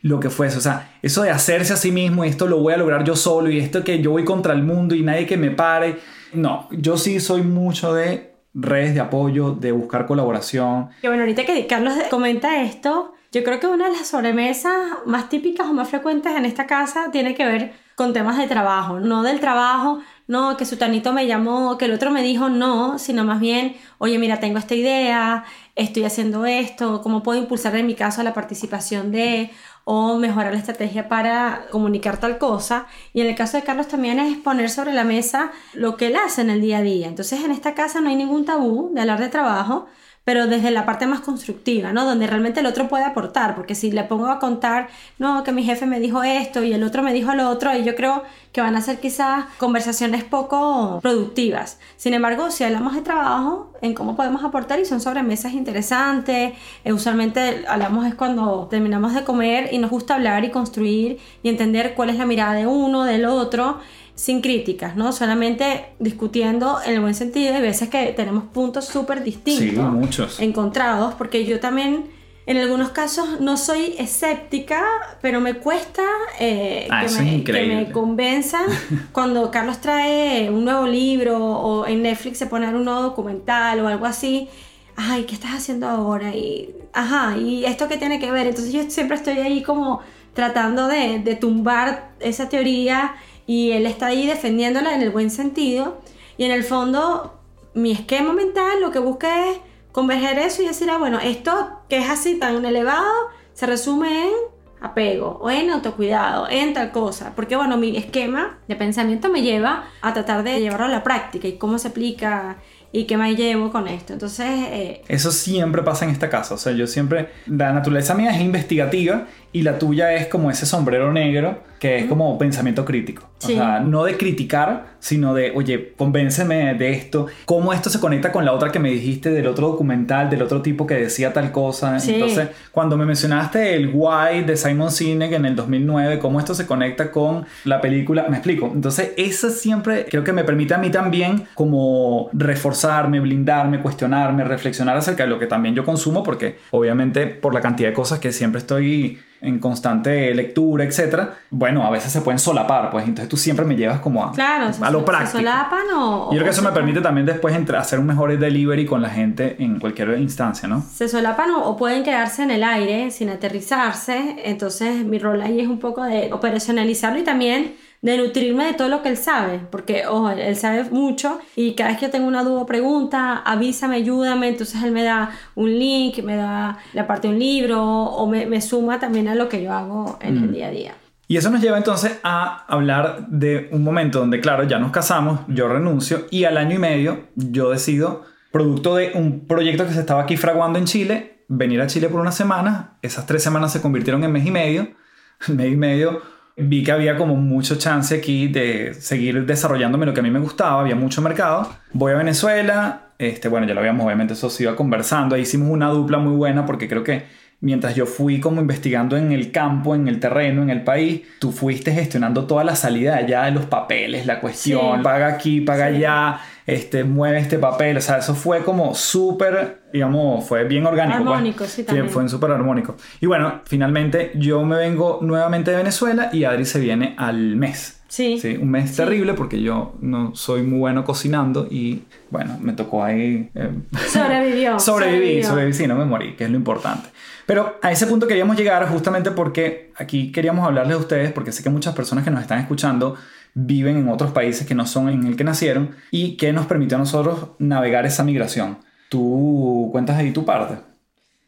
lo que fuese. O sea, eso de hacerse a sí mismo esto lo voy a lograr yo solo y esto que yo voy contra el mundo y nadie que me pare. No, yo sí soy mucho de redes de apoyo, de buscar colaboración. Y bueno, ahorita que Carlos comenta esto, yo creo que una de las sobremesas más típicas o más frecuentes en esta casa tiene que ver con temas de trabajo, no del trabajo, no, que su tanito me llamó, que el otro me dijo no, sino más bien, oye, mira, tengo esta idea, estoy haciendo esto, cómo puedo impulsar en mi caso la participación de o mejorar la estrategia para comunicar tal cosa. Y en el caso de Carlos también es poner sobre la mesa lo que él hace en el día a día. Entonces en esta casa no hay ningún tabú de hablar de trabajo, pero desde la parte más constructiva, ¿no? Donde realmente el otro puede aportar, porque si le pongo a contar, no, que mi jefe me dijo esto y el otro me dijo lo otro, y yo creo que van a ser quizás conversaciones poco productivas. Sin embargo, si hablamos de trabajo, en cómo podemos aportar y son sobremesas interesantes, eh, usualmente hablamos es cuando terminamos de comer y nos gusta hablar y construir y entender cuál es la mirada de uno, del otro sin críticas, ¿no? Solamente discutiendo en el buen sentido. Hay veces que tenemos puntos súper distintos. Sí, muchos. Encontrados, porque yo también, en algunos casos, no soy escéptica, pero me cuesta eh, ah, que, me, que, me, convenzan *laughs* cuando Carlos trae un nuevo libro o en Netflix se pone un nuevo documental o algo así. Ay, ¿qué estás haciendo ahora? Y, ajá, ¿y esto qué tiene que ver? Entonces yo siempre estoy ahí como tratando de, de tumbar esa teoría y él está ahí defendiéndola en el buen sentido. Y en el fondo, mi esquema mental lo que busca es converger eso y decir, ah, bueno, esto que es así tan elevado se resume en apego o en autocuidado, en tal cosa. Porque, bueno, mi esquema de pensamiento me lleva a tratar de llevarlo a la práctica y cómo se aplica y qué me llevo con esto. Entonces... Eh, eso siempre pasa en esta casa. O sea, yo siempre... La naturaleza mía es investigativa y la tuya es como ese sombrero negro que es como pensamiento crítico. O sea, no de criticar, sino de, oye, convénceme de esto, cómo esto se conecta con la otra que me dijiste del otro documental, del otro tipo que decía tal cosa. Entonces, cuando me mencionaste el Why de Simon Sinek en el 2009, cómo esto se conecta con la película, me explico. Entonces, eso siempre creo que me permite a mí también como reforzarme, blindarme, cuestionarme, reflexionar acerca de lo que también yo consumo, porque obviamente por la cantidad de cosas que siempre estoy en constante lectura, etcétera, bueno, a veces se pueden solapar, pues entonces tú siempre me llevas como a, claro, a lo práctico. ¿Se solapan o...? Yo creo que eso me permite también después hacer un mejor delivery con la gente en cualquier instancia, ¿no? Se solapan o, pueden quedarse en el aire sin aterrizarse, entonces mi rol ahí es un poco de operacionalizarlo y también de nutrirme de todo lo que él sabe, porque, ojo, él sabe mucho y cada vez que yo tengo una duda o pregunta, avísame, ayúdame, entonces él me da un link, me da la parte de un libro o me, suma también a lo que yo hago en el mm. día a día. Y eso nos lleva entonces a hablar de un momento donde, claro, ya nos casamos, yo renuncio y al año y medio yo decido, producto de un proyecto que se estaba aquí fraguando en Chile, venir a Chile por una semana. Esas tres semanas se convirtieron en mes y medio. *laughs* Mes y medio vi que había como mucho chance aquí de seguir desarrollándome lo que a mí me gustaba, había mucho mercado. Voy a Venezuela, este, bueno, ya lo habíamos, obviamente eso se iba conversando, ahí hicimos una dupla muy buena porque creo que mientras yo fui como investigando en el campo, en el terreno, en el país, tú fuiste gestionando toda la salida allá de los papeles, la cuestión, paga aquí, paga allá, este, mueve este papel, o sea, eso fue como súper, digamos, fue bien orgánico. Pues. Armónico, sí, también. Fue súper armónico. Y bueno, finalmente yo me vengo nuevamente de Venezuela y Adri se viene al mes. Sí. sí. Un mes terrible porque yo no soy muy bueno cocinando y bueno, me tocó ahí... Eh, sobrevivió. *laughs* sobreviví, sobreviví, sí, no me morí, que es lo importante. Pero a ese punto queríamos llegar justamente porque aquí queríamos hablarles a ustedes, porque sé que muchas personas que nos están escuchando viven en otros países que no son en el que nacieron y que nos permitió a nosotros navegar esa migración. Tú cuentas ahí tu parte.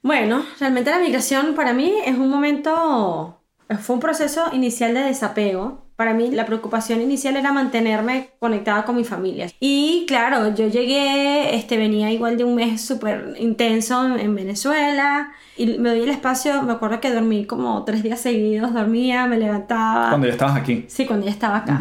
Bueno, realmente la migración para mí es un momento, fue un proceso inicial de desapego para mí la preocupación inicial era mantenerme conectada con mi familia. Y claro, yo llegué, este, venía igual de un mes súper intenso en Venezuela y me doy el espacio, me acuerdo que dormí como tres días seguidos, dormía, me levantaba. Cuando ya estabas aquí. Sí, cuando ya estaba acá.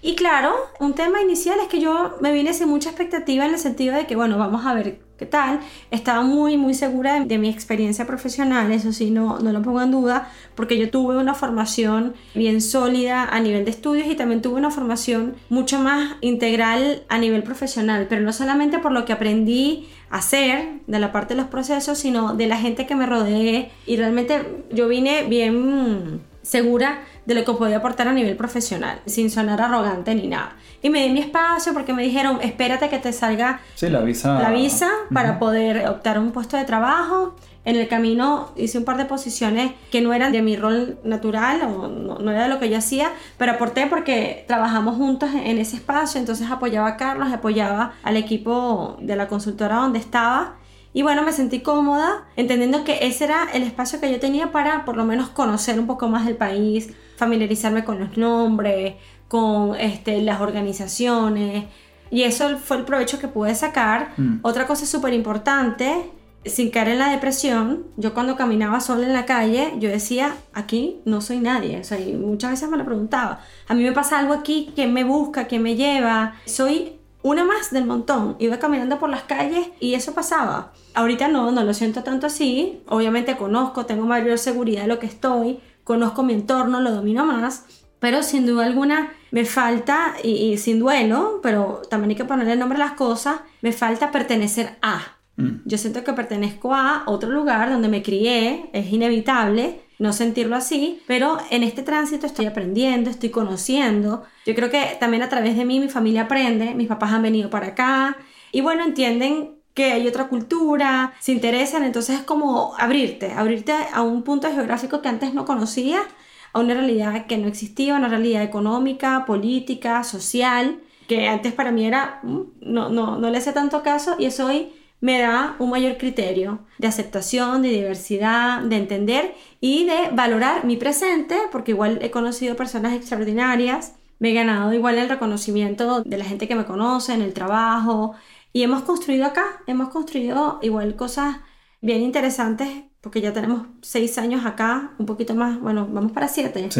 Y claro, un tema inicial es que yo me vine sin mucha expectativa en el sentido de que, bueno, vamos a ver qué tal. Estaba muy, muy segura de, mi experiencia profesional, eso sí, no, no lo pongo en duda, porque yo tuve una formación bien sólida a nivel de estudios y también tuve una formación mucho más integral a nivel profesional, pero no solamente por lo que aprendí a hacer de la parte de los procesos, sino de la gente que me rodeé y realmente yo vine bien segura de lo que podía aportar a nivel profesional, sin sonar arrogante ni nada. Y me di mi espacio porque me dijeron, espérate que te salga la visa, la visa para poder optar a un puesto de trabajo. En el camino hice un par de posiciones que no eran de mi rol natural o no, no era de lo que yo hacía, pero aporté porque trabajamos juntos en ese espacio, entonces apoyaba a Carlos, apoyaba al equipo de la consultora donde estaba y bueno, me sentí cómoda, entendiendo que ese era el espacio que yo tenía para por lo menos conocer un poco más del país, familiarizarme con los nombres, con este, las organizaciones. Y eso fue el provecho que pude sacar. Mm. Otra cosa súper importante, sin caer en la depresión, yo cuando caminaba sola en la calle, yo decía, aquí no soy nadie. O sea, muchas veces me lo preguntaba. A mí me pasa algo aquí, ¿quién me busca? ¿Quién me lleva? Soy una más del montón. Iba caminando por las calles y eso pasaba. Ahorita no, no lo siento tanto así. Obviamente conozco, tengo mayor seguridad de lo que estoy, conozco mi entorno, lo domino más. Pero sin duda alguna me falta, y, sin duelo, pero también hay que ponerle nombre a las cosas, me falta pertenecer a. Mm. Yo siento que pertenezco a otro lugar donde me crié, es inevitable, no sentirlo así, pero en este tránsito estoy aprendiendo, estoy conociendo. Yo creo que también a través de mí mi familia aprende, mis papás han venido para acá y bueno, entienden que hay otra cultura, se interesan, entonces es como abrirte, abrirte a un punto geográfico que antes no conocía, a una realidad que no existía, una realidad económica, política, social, que antes para mí era, mm, no, no, no le hace tanto caso y eso hoy me da un mayor criterio de aceptación, de diversidad, de entender y de valorar mi presente, porque igual he conocido personas extraordinarias, me he ganado igual el reconocimiento de la gente que me conoce en el trabajo y hemos construido acá, hemos construido igual cosas bien interesantes porque ya tenemos seis años acá, un poquito más, bueno, vamos para siete,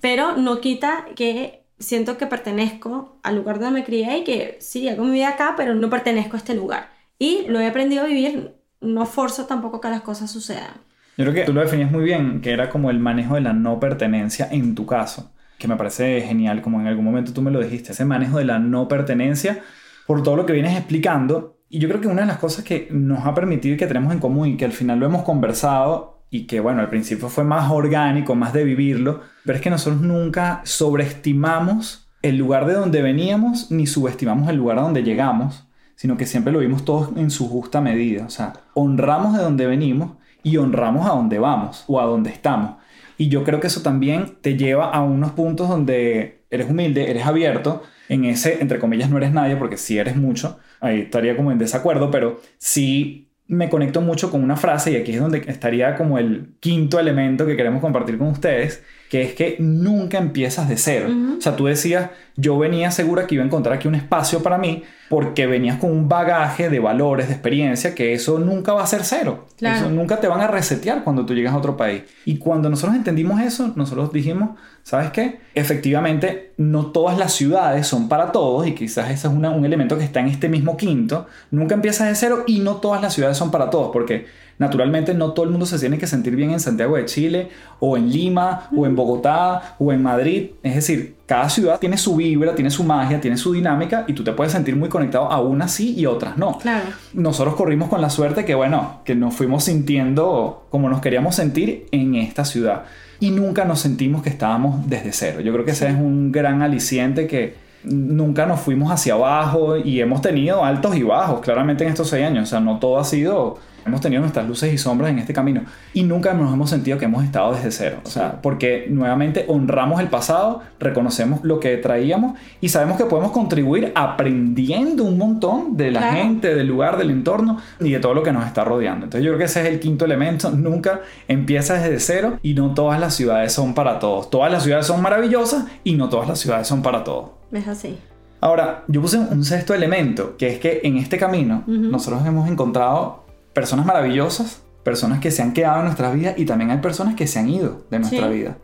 pero no quita que siento que pertenezco al lugar donde me crié y que sí, hago mi vida acá, pero no pertenezco a este lugar. Y lo he aprendido a vivir, no forzo tampoco que las cosas sucedan. Yo creo que tú lo definías muy bien, que era como el manejo de la no pertenencia en tu caso, que me parece genial, como en algún momento tú me lo dijiste, ese manejo de la no pertenencia por todo lo que vienes explicando. Y yo creo que una de las cosas que nos ha permitido y que tenemos en común y que al final lo hemos conversado y que bueno, al principio fue más orgánico, más de vivirlo, pero es que nosotros nunca sobreestimamos el lugar de donde veníamos ni subestimamos el lugar a donde llegamos sino que siempre lo vimos todos en su justa medida. O sea, honramos de donde venimos y honramos a donde vamos o a donde estamos. Y yo creo que eso también te lleva a unos puntos donde eres humilde, eres abierto. En ese, entre comillas, no eres nadie, porque si eres mucho, ahí estaría como en desacuerdo, pero sí me conecto mucho con una frase, y aquí es donde estaría como el quinto elemento que queremos compartir con ustedes, que es que nunca empiezas de cero. O sea, tú decías, yo venía segura que iba a encontrar aquí un espacio para mí porque venías con un bagaje de valores, de experiencia, que eso nunca va a ser cero. Eso nunca te van a resetear cuando tú llegas a otro país. Y cuando nosotros entendimos eso, nosotros dijimos, ¿sabes qué? Efectivamente, no todas las ciudades son para todos y quizás ese es un elemento que está en este mismo quinto. Nunca empiezas de cero y no todas las ciudades son para todos porque Naturalmente no todo el mundo se tiene que sentir bien en Santiago de Chile o en Lima o en Bogotá o en Madrid. Es decir, cada ciudad tiene su vibra, tiene su magia, tiene su dinámica y tú te puedes sentir muy conectado a unas sí y otras no. Claro. Nosotros corrimos con la suerte que, bueno, que nos fuimos sintiendo como nos queríamos sentir en esta ciudad y nunca nos sentimos que estábamos desde cero. Yo creo que ese es un gran aliciente que nunca nos fuimos hacia abajo y hemos tenido altos y bajos, claramente en estos seis años. O sea, no todo ha sido hemos tenido nuestras luces y sombras en este camino y nunca nos hemos sentido que hemos estado desde cero. O sea, porque nuevamente honramos el pasado, reconocemos lo que traíamos y sabemos que podemos contribuir aprendiendo un montón de la gente, del lugar, del entorno y de todo lo que nos está rodeando. Entonces yo creo que ese es el quinto elemento. Nunca empieza desde cero y no todas las ciudades son para todos. Todas las ciudades son maravillosas y no todas las ciudades son para todos. Es así. Ahora, yo puse un sexto elemento, que es que en este camino nosotros hemos encontrado personas maravillosas, personas que se han quedado en nuestras vidas y también hay personas que se han ido de nuestra vida.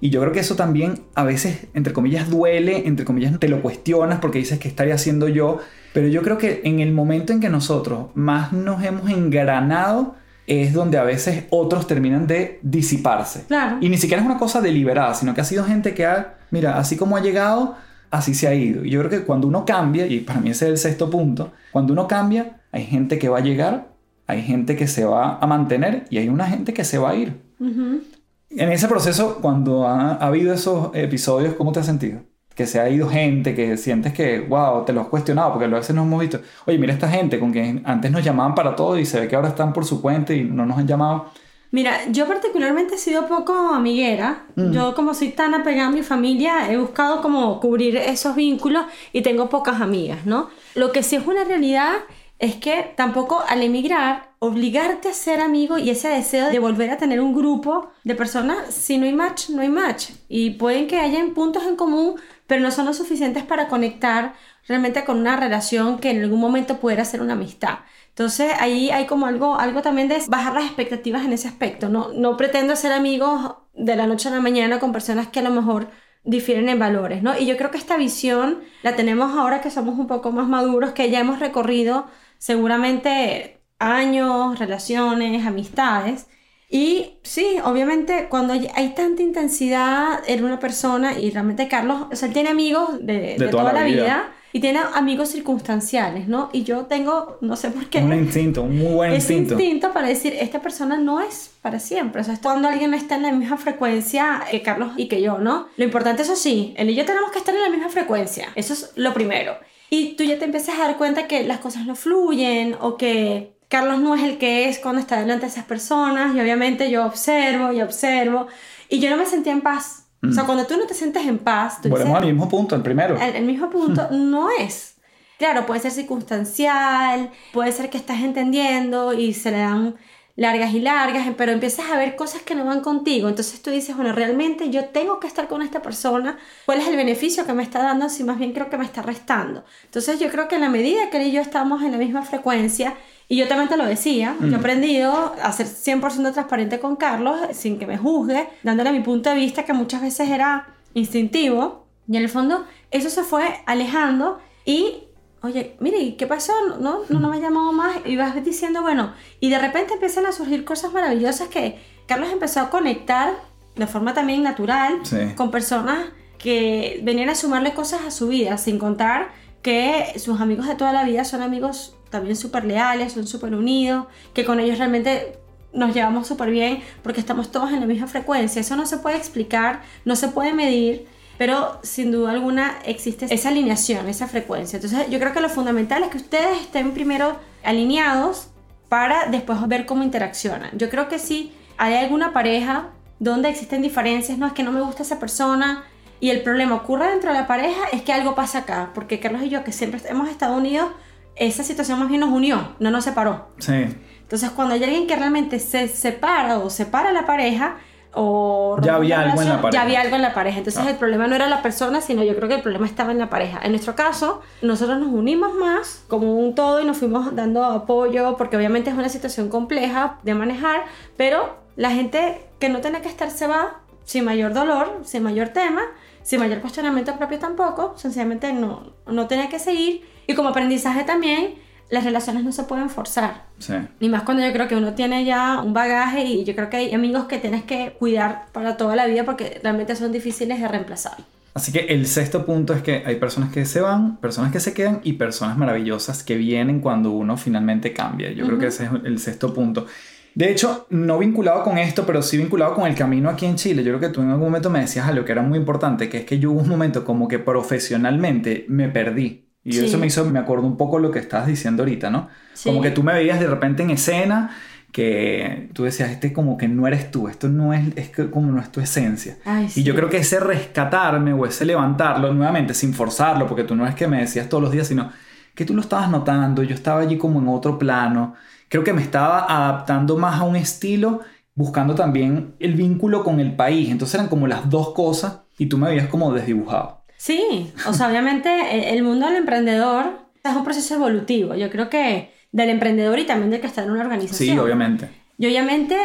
Y yo creo que eso también a veces, entre comillas, duele, entre comillas, te lo cuestionas porque dices que estaría haciendo yo. Pero yo creo que en el momento en que nosotros más nos hemos engranado, es donde a veces otros terminan de disiparse. Claro. Y ni siquiera es una cosa deliberada, sino que ha sido gente que ha, mira, así como ha llegado, así se ha ido. Y yo creo que cuando uno cambia, y para mí ese es el sexto punto, cuando uno cambia, hay gente que va a llegar, hay gente que se va a mantener y hay una gente que se va a ir. En ese proceso, cuando ha, ha habido esos episodios, ¿cómo te has sentido? que se ha ido gente, que sientes que, wow, te lo has cuestionado, porque a veces nos hemos visto, oye, mira esta gente con que antes nos llamaban para todo y se ve que ahora están por su cuenta y no nos han llamado. Mira, yo particularmente he sido poco amiguera. Yo como soy tan apegada a mi familia, he buscado como cubrir esos vínculos y tengo pocas amigas, ¿no? Lo que sí es una realidad es que tampoco al emigrar, obligarte a ser amigo y ese deseo de volver a tener un grupo de personas, si no hay match, no hay match. Y pueden que hayan puntos en común, pero no son lo suficientes para conectar realmente con una relación que en algún momento pudiera ser una amistad. Entonces ahí hay como algo, algo también de bajar las expectativas en ese aspecto. No, no pretendo ser amigos de la noche a la mañana con personas que a lo mejor difieren en valores, ¿no? Y yo creo que esta visión la tenemos ahora que somos un poco más maduros, que ya hemos recorrido seguramente años, relaciones, amistades, y sí, obviamente cuando hay tanta intensidad en una persona y realmente Carlos, o sea, él tiene amigos de, toda, la vida. y tiene amigos circunstanciales, ¿no? Y yo tengo, no sé por qué. Un instinto, un muy buen *laughs* instinto. instinto para decir, esta persona no es para siempre. O sea, es cuando alguien está en la misma frecuencia que Carlos y que yo, ¿no? Lo importante, eso sí, él y yo tenemos que estar en la misma frecuencia. Eso es lo primero. Y tú ya te empiezas a dar cuenta que las cosas no fluyen o que Carlos no es el que es cuando está delante de esas personas y obviamente yo observo y observo y yo no me sentía en paz. O sea, mm. cuando tú no te sientes en paz... Tú Volvemos al mismo punto, el primero. El, mismo punto *laughs* no es. Claro, puede ser circunstancial, puede ser que estás entendiendo y se le dan largas y largas, pero empiezas a ver cosas que no van contigo. Entonces tú dices, bueno, realmente yo tengo que estar con esta persona. ¿Cuál es el beneficio que me está dando? Si más bien creo que me está restando. Entonces yo creo que en la medida que él y yo estamos en la misma frecuencia, y yo también te lo decía, yo he aprendido a ser 100% transparente con Carlos sin que me juzgue, dándole mi punto de vista que muchas veces era instintivo. Y en el fondo eso se fue alejando y, oye, mire, ¿qué pasó? No, no, no me ha llamado más. Y vas diciendo, bueno, y de repente empiezan a surgir cosas maravillosas que Carlos empezó a conectar de forma también natural con personas que venían a sumarle cosas a su vida, sin contar que sus amigos de toda la vida son amigos también súper leales, son súper unidos, que con ellos realmente nos llevamos súper bien porque estamos todos en la misma frecuencia. Eso no se puede explicar, no se puede medir, pero sin duda alguna existe esa alineación, esa frecuencia. Entonces yo creo que lo fundamental es que ustedes estén primero alineados para después ver cómo interaccionan. Yo creo que si hay alguna pareja donde existen diferencias, no es que no me gusta esa persona y el problema ocurre dentro de la pareja, es que algo pasa acá, porque Carlos y yo que siempre hemos estado unidos, esa situación más bien nos unió, no nos separó. Sí. Entonces, cuando hay alguien que realmente se separa o separa a la pareja, o ya había algo en la pareja. Ya había algo en la pareja. Entonces, ah. el problema no era la persona, sino yo creo que el problema estaba en la pareja. En nuestro caso, nosotros nos unimos más como un todo y nos fuimos dando apoyo, porque obviamente es una situación compleja de manejar, pero la gente que no tiene que estar se va sin mayor dolor, sin mayor tema, sin mayor cuestionamiento propio tampoco, sencillamente no, no tenía que seguir y como aprendizaje también, las relaciones no se pueden forzar. Sí. Ni más cuando yo creo que uno tiene ya un bagaje y yo creo que hay amigos que tienes que cuidar para toda la vida porque realmente son difíciles de reemplazar. Así que el sexto punto es que hay personas que se van, personas que se quedan y personas maravillosas que vienen cuando uno finalmente cambia. Yo creo que ese es el sexto punto. De hecho, no vinculado con esto, pero sí vinculado con el camino aquí en Chile. Yo creo que tú en algún momento me decías algo que era muy importante, que es que yo hubo un momento como que profesionalmente me perdí. Y eso me hizo, me acuerdo un poco lo que estabas diciendo ahorita, ¿no? Como que tú me veías de repente en escena que tú decías, este como que no eres tú, esto no es, es como no es tu esencia. y yo creo que ese rescatarme o ese levantarlo nuevamente sin forzarlo, porque tú no es que me decías todos los días, sino que tú lo estabas notando, yo estaba allí como en otro plano, creo que me estaba adaptando más a un estilo, buscando también el vínculo con el país, entonces eran como las dos cosas y tú me veías como desdibujado. Sí, o sea, obviamente el mundo del emprendedor es un proceso evolutivo. Yo creo que del emprendedor y también del que está en una organización. Sí, obviamente. Y obviamente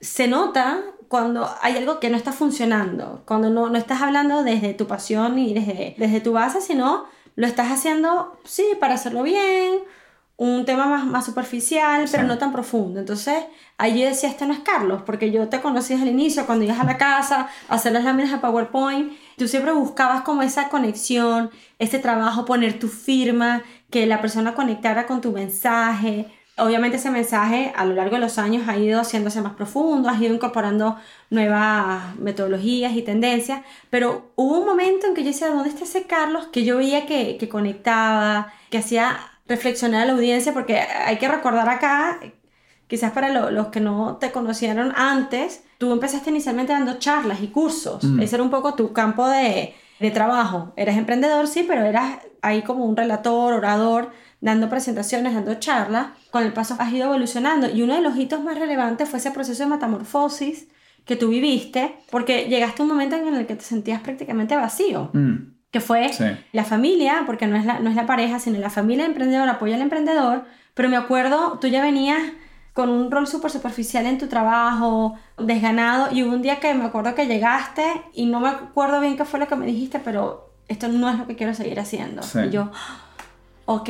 se nota cuando hay algo que no está funcionando, cuando no, no estás hablando desde tu pasión y desde, desde tu base, sino lo estás haciendo, sí, para hacerlo bien, un tema más, más superficial, pero no tan profundo. Entonces, yo decía, este no es Carlos, porque yo te conocí desde el inicio, cuando ibas a la casa, a hacer las láminas de PowerPoint, tú siempre buscabas como esa conexión, ese trabajo, poner tu firma, que la persona conectara con tu mensaje. Obviamente ese mensaje a lo largo de los años ha ido haciéndose más profundo, has ido incorporando nuevas metodologías y tendencias, pero hubo un momento en que yo decía, ¿dónde está ese Carlos? Que yo veía que, que conectaba, que hacía reflexionar a la audiencia, porque hay que recordar acá, quizás para los que no te conocieron antes, tú empezaste inicialmente dando charlas y cursos. Mm. Ese era un poco tu campo de, de trabajo. Eres emprendedor, sí, pero eras ahí como un relator, orador, dando presentaciones, dando charlas. Con el paso has ido evolucionando y uno de los hitos más relevantes fue ese proceso de metamorfosis que tú viviste, porque llegaste a un momento en el que te sentías prácticamente vacío. Mm que fue la familia, porque no es la, no es la pareja, sino la familia emprendedora apoya al emprendedor, pero me acuerdo, tú ya venías con un rol súper superficial en tu trabajo, desganado, y hubo un día que me acuerdo que llegaste y no me acuerdo bien qué fue lo que me dijiste, pero esto no es lo que quiero seguir haciendo. Y yo, ok,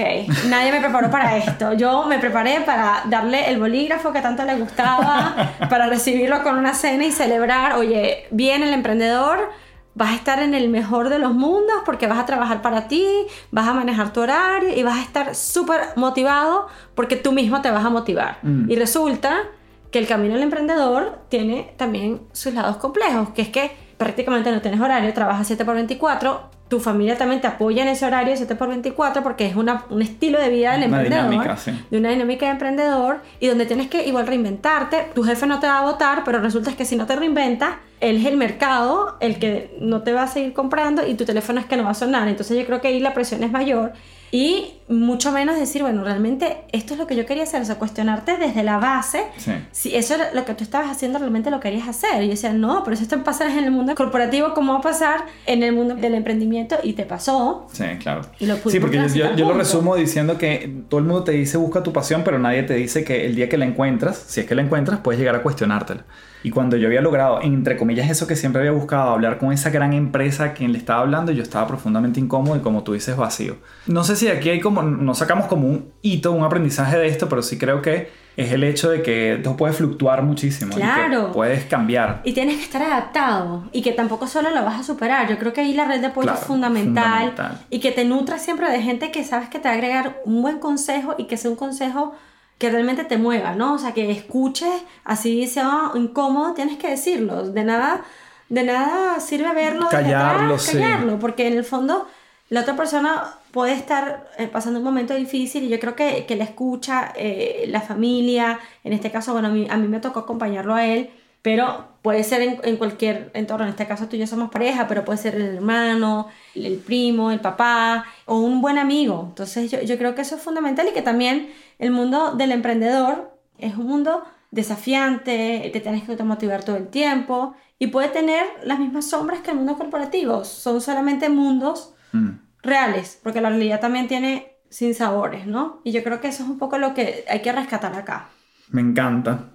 nadie me preparó para esto. Yo me preparé para darle el bolígrafo que tanto le gustaba, *laughs* para recibirlo con una cena y celebrar, oye, bien el emprendedor, vas a estar en el mejor de los mundos porque vas a trabajar para ti, vas a manejar tu horario y vas a estar súper motivado porque tú mismo te vas a motivar. Mm. Y resulta que el camino del emprendedor tiene también sus lados complejos, que es que prácticamente no tienes horario, trabajas 7 por 24, tu familia también te apoya en ese horario 7 por 24 porque es una, un estilo de vida del emprendedor. Dinámica, De una dinámica de emprendedor y donde tienes que igual reinventarte. Tu jefe no te va a votar, pero resulta que si no te reinventas, él es el mercado el que no te va a seguir comprando y tu teléfono es que no va a sonar. Entonces yo creo que ahí la presión es mayor y mucho menos decir, bueno, realmente esto es lo que yo quería hacer, o sea, cuestionarte desde la base si eso es lo que tú estabas haciendo realmente lo querías hacer. Y yo decía, no, pero eso está pasar en el mundo corporativo, ¿cómo va a pasar en el mundo del emprendimiento? Y te pasó. Sí, claro. sí, porque yo, yo, lo resumo diciendo que todo el mundo te dice busca tu pasión, pero nadie te dice que el día que la encuentras, si es que la encuentras, puedes llegar a cuestionártela. Y cuando yo había logrado, entre comillas, eso que siempre había buscado, hablar con esa gran empresa a quien le estaba hablando, yo estaba profundamente incómodo y como tú dices, vacío. No sé si aquí hay como, no sacamos como un hito, un aprendizaje de esto, pero sí creo que es el hecho de que esto puede fluctuar muchísimo. Claro. Y puedes cambiar. Y tienes que estar adaptado y que tampoco solo lo vas a superar. Yo creo que ahí la red de apoyo es fundamental, fundamental, y que te nutras siempre de gente que sabes que te va a agregar un buen consejo y que sea un consejo que realmente te mueva, ¿no? O sea, que escuches, así sea incómodo, tienes que decirlo. De nada, de nada sirve verlo, callarlo, callarlo, porque en el fondo la otra persona puede estar eh, pasando un momento difícil y yo creo que, que la escucha, eh, la familia, en este caso, bueno, a mí, a mí me tocó acompañarlo a él, pero puede ser en, en, cualquier entorno, en este caso tú y yo somos pareja, pero puede ser el hermano, el, primo, el papá o un buen amigo. Entonces yo, yo creo que eso es fundamental y que también el mundo del emprendedor es un mundo desafiante, te tienes que motivar todo el tiempo y puede tener las mismas sombras que el mundo corporativo. Son solamente mundos mm. reales, porque la realidad también tiene sin sabores, ¿no? Y yo creo que eso es un poco lo que hay que rescatar acá. Me encanta.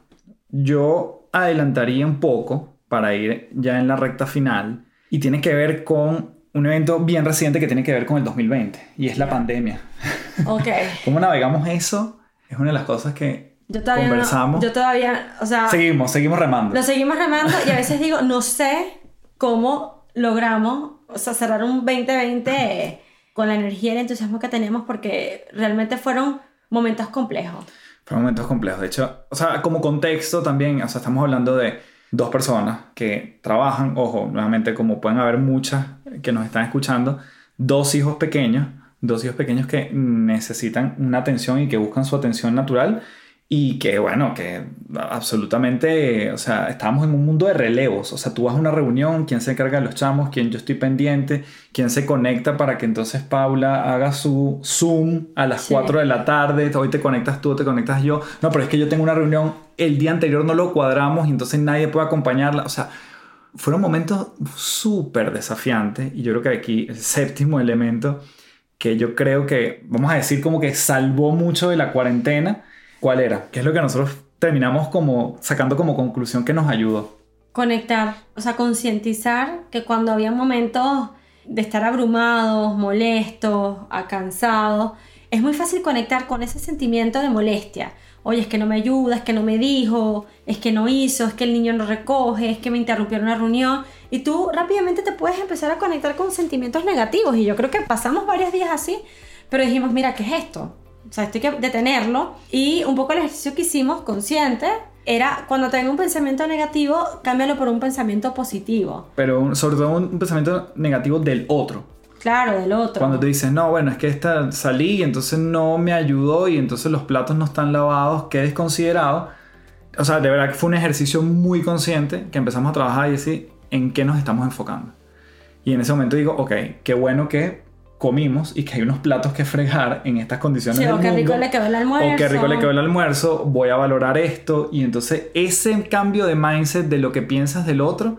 Yo adelantaría un poco para ir ya en la recta final y tiene que ver con un evento bien reciente que tiene que ver con el 2020 y es la pandemia. Ok. *laughs* ¿Cómo navegamos eso? Es una de las cosas que yo todavía conversamos. yo todavía, o sea... Seguimos, seguimos remando. Lo seguimos remando y a veces digo, no sé cómo logramos, o sea, cerrar un 2020 con la energía y el entusiasmo que tenemos porque realmente fueron momentos complejos. Fueron momentos complejos. De hecho, o sea, como contexto también, o sea, estamos hablando de dos personas que trabajan, ojo, nuevamente como pueden haber muchas que nos están escuchando, dos hijos pequeños, dos hijos pequeños que necesitan una atención y que buscan su atención natural y que bueno, que absolutamente, o sea, estamos en un mundo de relevos, o sea, tú vas a una reunión, quién se encarga de los chamos, quién yo estoy pendiente, quién se conecta para que entonces Paula haga su Zoom a las 4 de la tarde, hoy te conectas tú, te conectas yo, no, pero es que yo tengo una reunión, el día anterior no lo cuadramos y entonces nadie puede acompañarla, o sea, fueron momentos súper desafiantes y yo creo que aquí el séptimo elemento que yo creo que, vamos a decir, como que salvó mucho de la cuarentena, ¿cuál era? ¿Qué es lo que nosotros terminamos como sacando como conclusión que nos ayudó? conectar, o sea, concientizar que cuando había momentos de estar abrumados, molestos, cansados, es muy fácil conectar con ese sentimiento de molestia. Oye, es que no me ayuda, es que no me dijo, es que no hizo, es que el niño no recoge, es que me interrumpieron una reunión. Y tú rápidamente te puedes empezar a conectar con sentimientos negativos. Y yo creo que pasamos varios días así, pero dijimos, mira, ¿qué es esto? O sea, esto hay que detenerlo. Y un poco el ejercicio que hicimos, consciente, era cuando tenga un pensamiento negativo, cámbialo por un pensamiento positivo. Pero sobre todo un pensamiento negativo del otro. Claro, del otro. Cuando te dices, no, bueno, es que esta salí y entonces no me ayudó y entonces los platos no están lavados, qué desconsiderado. O sea, de verdad que fue un ejercicio muy consciente que empezamos a trabajar y decir en qué nos estamos enfocando. Y en ese momento digo, ok, qué bueno que comimos y que hay unos platos que fregar en estas condiciones. Sí, o qué rico le quedó el almuerzo. O qué rico le quedó el almuerzo, voy a valorar esto. Y entonces ese cambio de mindset de lo que piensas del otro,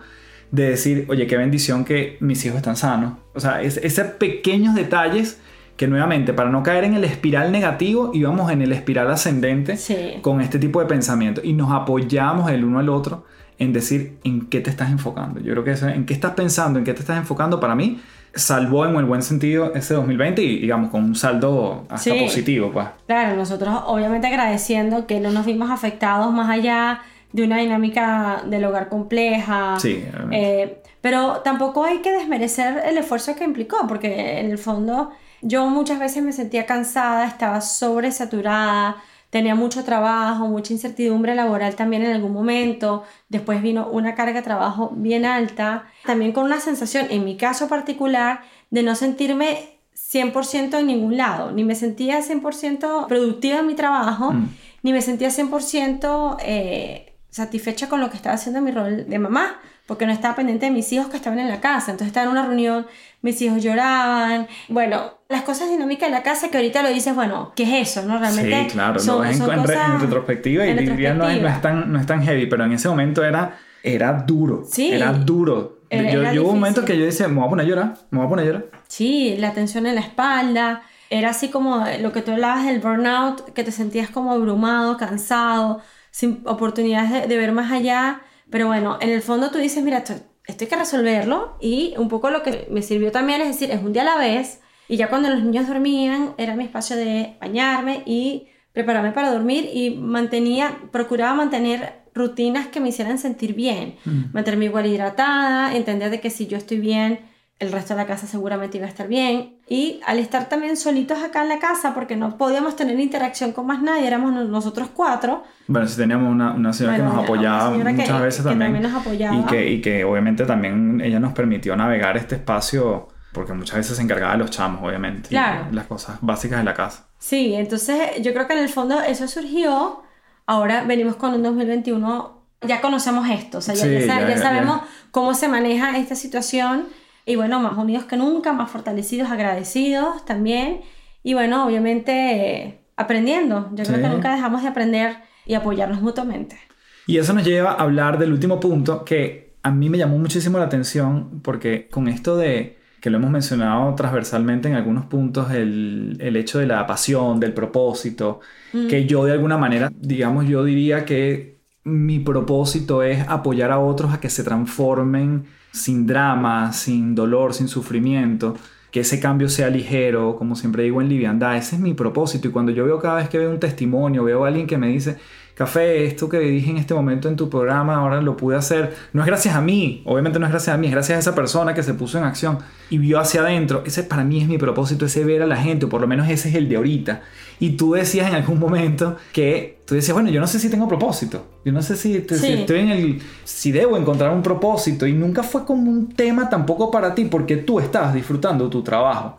de decir, oye, qué bendición que mis hijos están sanos. O sea, es, esos pequeños detalles que nuevamente, para no caer en el espiral negativo, íbamos en el espiral ascendente con este tipo de pensamiento. Y nos apoyamos el uno al otro en decir en qué te estás enfocando. Yo creo que eso, en qué estás pensando, en qué te estás enfocando, para mí salvó en el buen sentido ese 2020 y digamos con un saldo hasta positivo pues. Claro, nosotros obviamente agradeciendo que no nos vimos afectados más allá de una dinámica del hogar compleja. Sí. Eh, pero tampoco hay que desmerecer el esfuerzo que implicó, porque en el fondo yo muchas veces me sentía cansada, estaba sobresaturada, tenía mucho trabajo, mucha incertidumbre laboral también en algún momento, después vino una carga de trabajo bien alta, también con una sensación, en mi caso particular, de no sentirme 100% en ningún lado, ni me sentía 100% productiva en mi trabajo, mm. ni me sentía 100% eh, satisfecha con lo que estaba haciendo en mi rol de mamá, porque no estaba pendiente de mis hijos que estaban en la casa. Entonces estaba en una reunión, mis hijos lloraban. Bueno, las cosas dinámicas de la casa que ahorita lo dices, bueno, ¿qué es eso? ¿no? Realmente. Sí, claro, no, en, en, retrospectiva y diría no, es, no, es tan, no es tan heavy, pero en ese momento era, era duro. Sí. Era duro. yo, yo hubo un momento que yo decía, me voy a poner a llorar, me voy a poner a llorar. Sí, la tensión en la espalda. Era así como lo que tú hablabas del burnout, que te sentías como abrumado, cansado, sin oportunidades de, de ver más allá pero bueno, en el fondo tú dices, mira, esto, hay que resolverlo y un poco lo que me sirvió también es decir, es un día a la vez y ya cuando los niños dormían era mi espacio de bañarme y prepararme para dormir y mantenía, procuraba mantener rutinas que me hicieran sentir bien, mm. mantenerme igual hidratada, entender de que si yo estoy bien, el resto de la casa seguramente iba a estar bien. Y al estar también solitos acá en la casa, porque no podíamos tener interacción con más nadie, éramos nosotros cuatro. Bueno, sí teníamos una, una señora que nos apoyaba muchas veces también. nos apoyaba. Y que, y que obviamente también ella nos permitió navegar este espacio, porque muchas veces se encargaba de los chamos, obviamente. Claro. las cosas básicas de la casa. Sí, entonces yo creo que en el fondo eso surgió. Ahora venimos con un 2021, ya conocemos esto, o sea, ya, ya sabemos cómo se maneja esta situación y bueno, más unidos que nunca, más fortalecidos, agradecidos también. Y bueno, obviamente aprendiendo. Yo creo que nunca dejamos de aprender y apoyarnos mutuamente. Y eso nos lleva a hablar del último punto que a mí me llamó muchísimo la atención porque con esto de que lo hemos mencionado transversalmente en algunos puntos, el, el hecho de la pasión, del propósito, mm. que yo de alguna manera, digamos, yo diría que mi propósito es apoyar a otros a que se transformen sin drama, sin dolor, sin sufrimiento, que ese cambio sea ligero, como siempre digo en liviandad, ese es mi propósito. Y cuando yo veo cada vez que veo un testimonio, veo a alguien que me dice, Café, esto que dije en este momento en tu programa, ahora lo pude hacer. No es gracias a mí, obviamente no es gracias a mí, es gracias a esa persona que se puso en acción y vio hacia adentro. Ese para mí es mi propósito, ese ver a la gente, o por lo menos ese es el de ahorita. Y tú decías en algún momento que tú decías, bueno, yo no sé si tengo propósito. Yo no sé si, si estoy en el. si debo encontrar un propósito. Y nunca fue como un tema tampoco para ti, porque tú estabas disfrutando tu trabajo.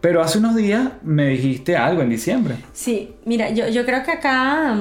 Pero hace unos días me dijiste algo en diciembre. Sí, mira, yo, yo creo que acá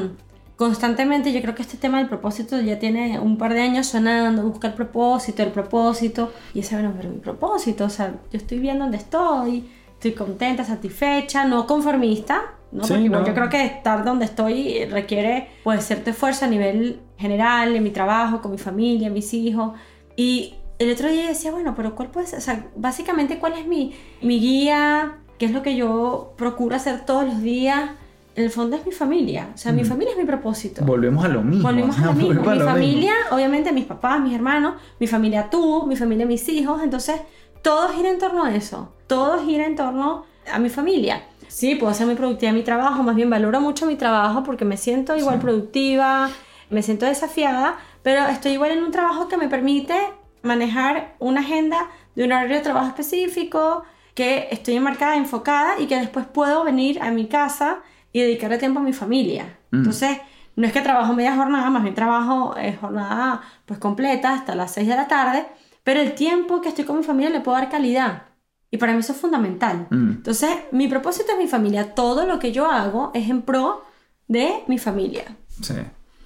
constantemente yo creo que este tema del propósito ya tiene un par de años sonando, busca el propósito, el propósito, y ese, bueno, pero mi propósito, o sea, yo estoy bien donde estoy, estoy contenta, satisfecha, no conformista, ¿no? Porque yo creo que estar donde estoy requiere, pues, cierto esfuerzo a nivel general, en mi trabajo, con mi familia, mis hijos, y el otro día decía, bueno, pero ¿cuál puede ser? O sea, básicamente, ¿cuál es mi, mi guía? ¿Qué es lo que yo procuro hacer todos los días? En el fondo es mi familia. O sea, mi familia es mi propósito. Volvemos a lo mismo. Volvemos a lo *laughs* mismo. Volvemos Mi lo familia, obviamente, mis papás, mis hermanos, mi familia tú, mi familia mis hijos. Entonces, todo gira en torno a eso. Todo gira en torno a mi familia. Sí, puedo ser muy productiva en mi trabajo, más bien valoro mucho mi trabajo porque me siento igual productiva, me siento desafiada, pero estoy igual en un trabajo que me permite manejar una agenda de un horario de trabajo específico, que estoy enmarcada, enfocada y que después puedo venir a mi casa y dedicarle tiempo a mi familia. Mm. Entonces, no es que trabajo media jornada, más bien trabajo eh, jornada pues completa hasta las 6 de la tarde, pero el tiempo que estoy con mi familia le puedo dar calidad. Y para mí eso es fundamental. Mm. Entonces, mi propósito es mi familia. Todo lo que yo hago es en pro de mi familia. Sí.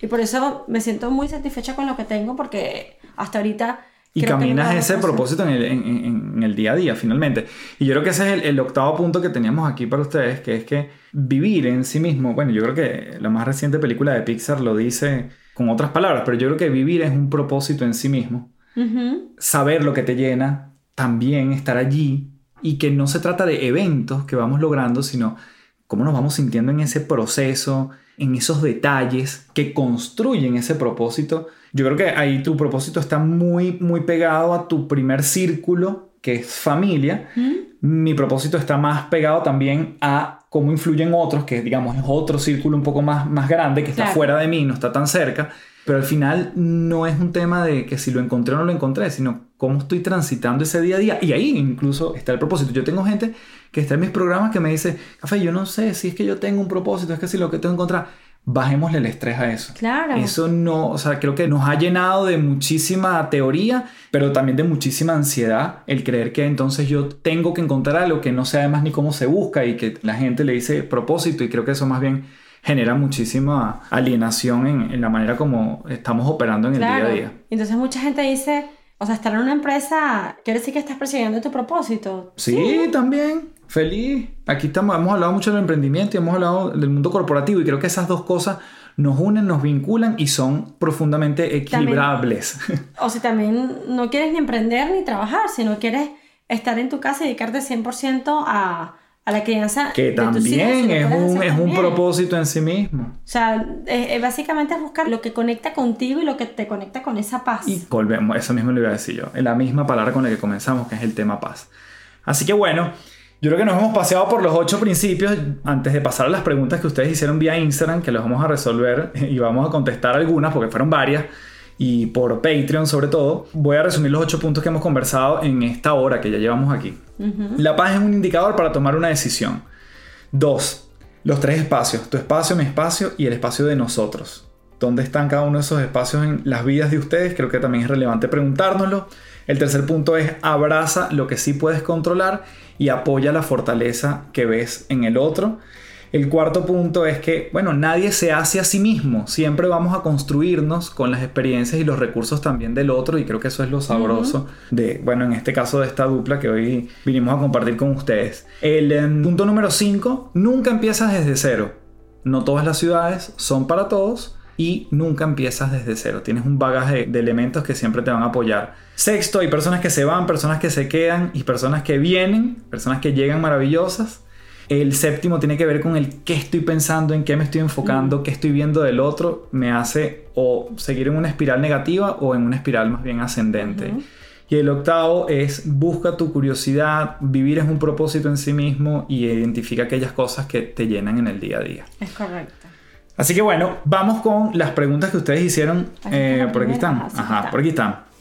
Y por eso me siento muy satisfecha con lo que tengo porque hasta ahorita... Y caminas ese propósito en el, en- en- en el día a día, finalmente. Y yo creo que ese es el, el octavo punto que teníamos aquí para ustedes, que es que vivir en sí mismo, bueno, yo creo que la más reciente película de Pixar lo dice con otras palabras, pero yo creo que vivir es un propósito en sí mismo. Saber lo que te llena, también estar allí, y que no se trata de eventos que vamos logrando, sino cómo nos vamos sintiendo en ese proceso, en esos detalles que construyen ese propósito. Yo creo que ahí tu propósito está muy, muy pegado a tu primer círculo, que es familia. Mi propósito está más pegado también a cómo influyen otros, que digamos es otro círculo un poco más, más grande, que está Claro. fuera de mí, no está tan cerca. Pero al final no es un tema de que si lo encontré o no lo encontré, sino cómo estoy transitando ese día a día. Y ahí incluso está el propósito. Yo tengo gente que está en mis programas que me dice, Café, yo no sé si es que yo tengo un propósito, es que si lo que tengo que encontrar, bajémosle el estrés a eso. Claro. Eso no, o sea, creo que nos ha llenado de muchísima teoría, pero también de muchísima ansiedad el creer que entonces yo tengo que encontrar algo que no sé además ni cómo se busca y que la gente le dice propósito y creo que eso más bien genera muchísima alienación en, en la manera como estamos operando en el Claro. día a día. Entonces mucha gente dice, o sea, estar en una empresa quiere decir que estás persiguiendo tu propósito. Sí, también. Feliz. Aquí estamos, hemos hablado mucho del emprendimiento y hemos hablado del mundo corporativo y creo que esas dos cosas nos unen, nos vinculan y son profundamente equilibrables. O si también no quieres ni emprender ni trabajar, sino quieres estar en tu casa y dedicarte 100% a, a la crianza que de tus hijos, también si lo es un, es un también. propósito en sí mismo. O sea, eh, básicamente es buscar lo que conecta contigo y lo que te conecta con esa paz. Y volvemos, eso mismo lo iba a decir yo, en la misma palabra con la que comenzamos, que es el tema paz. Así que bueno, yo creo que nos hemos paseado por los ocho principios. Antes de pasar a las preguntas que ustedes hicieron vía Instagram, que las vamos a resolver *laughs* y vamos a contestar algunas, porque fueron varias, y por Patreon sobre todo, voy a resumir los ocho puntos que hemos conversado en esta hora que ya llevamos aquí. La paz es un indicador para tomar una decisión. Dos, los tres espacios, tu espacio, mi espacio y el espacio de nosotros. ¿Dónde están cada uno de esos espacios en las vidas de ustedes? Creo que también es relevante preguntárnoslo. El tercer punto es abraza lo que sí puedes controlar y apoya la fortaleza que ves en el otro. El cuarto punto es que, bueno, nadie se hace a sí mismo. Siempre vamos a construirnos con las experiencias y los recursos también del otro y creo que eso es lo sabroso de, bueno, en este caso de esta dupla que hoy vinimos a compartir con ustedes. El em, punto número cinco, nunca empiezas desde cero. No todas las ciudades son para todos y nunca empiezas desde cero. Tienes un bagaje de elementos que siempre te van a apoyar. Sexto, hay personas que se van, personas que se quedan y personas que vienen, personas que llegan maravillosas. El séptimo tiene que ver con el qué estoy pensando, en qué me estoy enfocando, qué estoy viendo del otro, me hace o seguir en una espiral negativa o en una espiral más bien ascendente. Y el octavo es busca tu curiosidad, vivir es un propósito en sí mismo y identifica aquellas cosas que te llenan en el día a día. Es correcto. Así que bueno, vamos con las preguntas que ustedes hicieron. Aquí Eh, por aquí están. Ajá, por aquí están.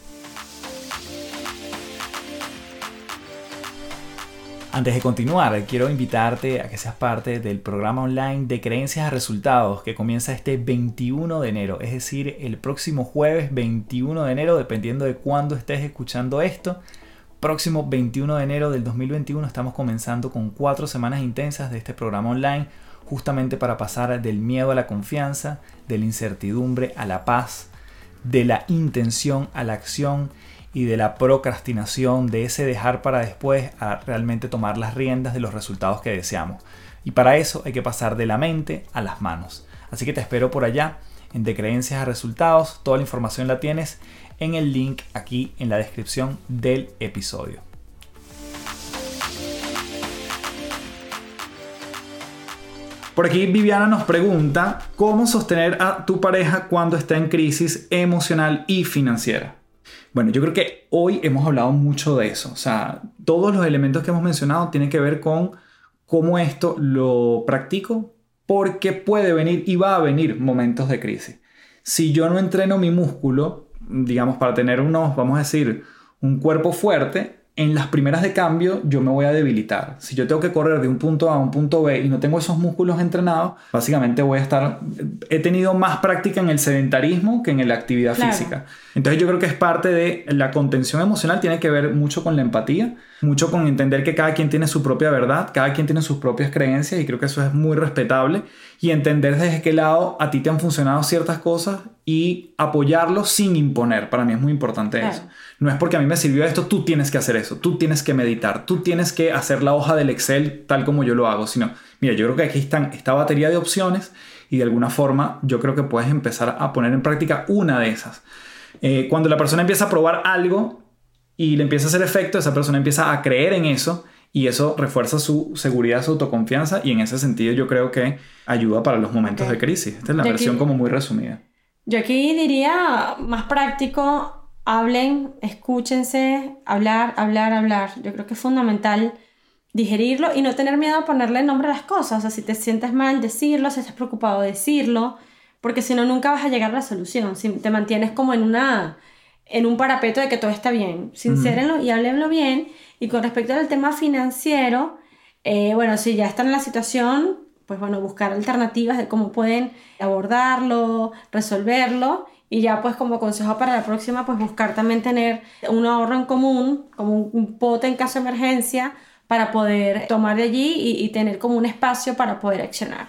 Antes de continuar, quiero invitarte a que seas parte del programa online de creencias a resultados que comienza este 21 de enero, es decir, el próximo jueves 21 de enero, dependiendo de cuándo estés escuchando esto. Próximo 21 de enero del 2021 estamos comenzando con cuatro semanas intensas de este programa online, justamente para pasar del miedo a la confianza, de la incertidumbre a la paz, de la intención a la acción y de la procrastinación, de ese dejar para después a realmente tomar las riendas de los resultados que deseamos. Y para eso hay que pasar de la mente a las manos. Así que te espero por allá en De Creencias a Resultados. Toda la información la tienes en el link aquí en la descripción del episodio. Por aquí Viviana nos pregunta, ¿cómo sostener a tu pareja cuando está en crisis emocional y financiera? Bueno, yo creo que hoy hemos hablado mucho de eso. O sea, todos los elementos que hemos mencionado tienen que ver con cómo esto lo practico, porque puede venir y va a venir momentos de crisis. Si yo no entreno mi músculo, digamos, para tener unos, vamos a decir, un cuerpo fuerte, en las primeras de cambio yo me voy a debilitar. Si yo tengo que correr de un punto A a un punto B y no tengo esos músculos entrenados, básicamente voy a estar... He tenido más práctica en el sedentarismo que en la actividad física. Entonces yo creo que es parte de la contención emocional, tiene que ver mucho con la empatía, mucho con entender que cada quien tiene su propia verdad, cada quien tiene sus propias creencias y creo que eso es muy respetable y entender desde qué lado a ti te han funcionado ciertas cosas y apoyarlo sin imponer. Para mí es muy importante eso. No es porque a mí me sirvió esto, tú tienes que hacer eso, tú tienes que meditar, tú tienes que hacer la hoja del Excel tal como yo lo hago, sino, mira, yo creo que aquí están esta batería de opciones y de alguna forma yo creo que puedes empezar a poner en práctica una de esas. Eh, cuando la persona empieza a probar algo y le empieza a hacer efecto, esa persona empieza a creer en eso y eso refuerza su seguridad, su autoconfianza y en ese sentido yo creo que ayuda para los momentos de crisis. Esta es la versión como muy resumida. Yo aquí diría más práctico, hablen, escúchense, hablar, hablar, hablar. Yo creo que es fundamental digerirlo y no tener miedo a ponerle nombre a las cosas. O sea, si te sientes mal, decirlo, si estás preocupado, decirlo, porque si no, nunca vas a llegar a la solución. Si te mantienes como en una en un parapeto de que todo está bien. Sincérenlo y háblenlo bien. Y con respecto al tema financiero, eh, bueno, si ya están en la situación, pues bueno, buscar alternativas de cómo pueden abordarlo, resolverlo y ya pues como consejo para la próxima, pues buscar también tener un ahorro en común, como un, pote en caso de emergencia, para poder tomar de allí y, tener como un espacio para poder accionar.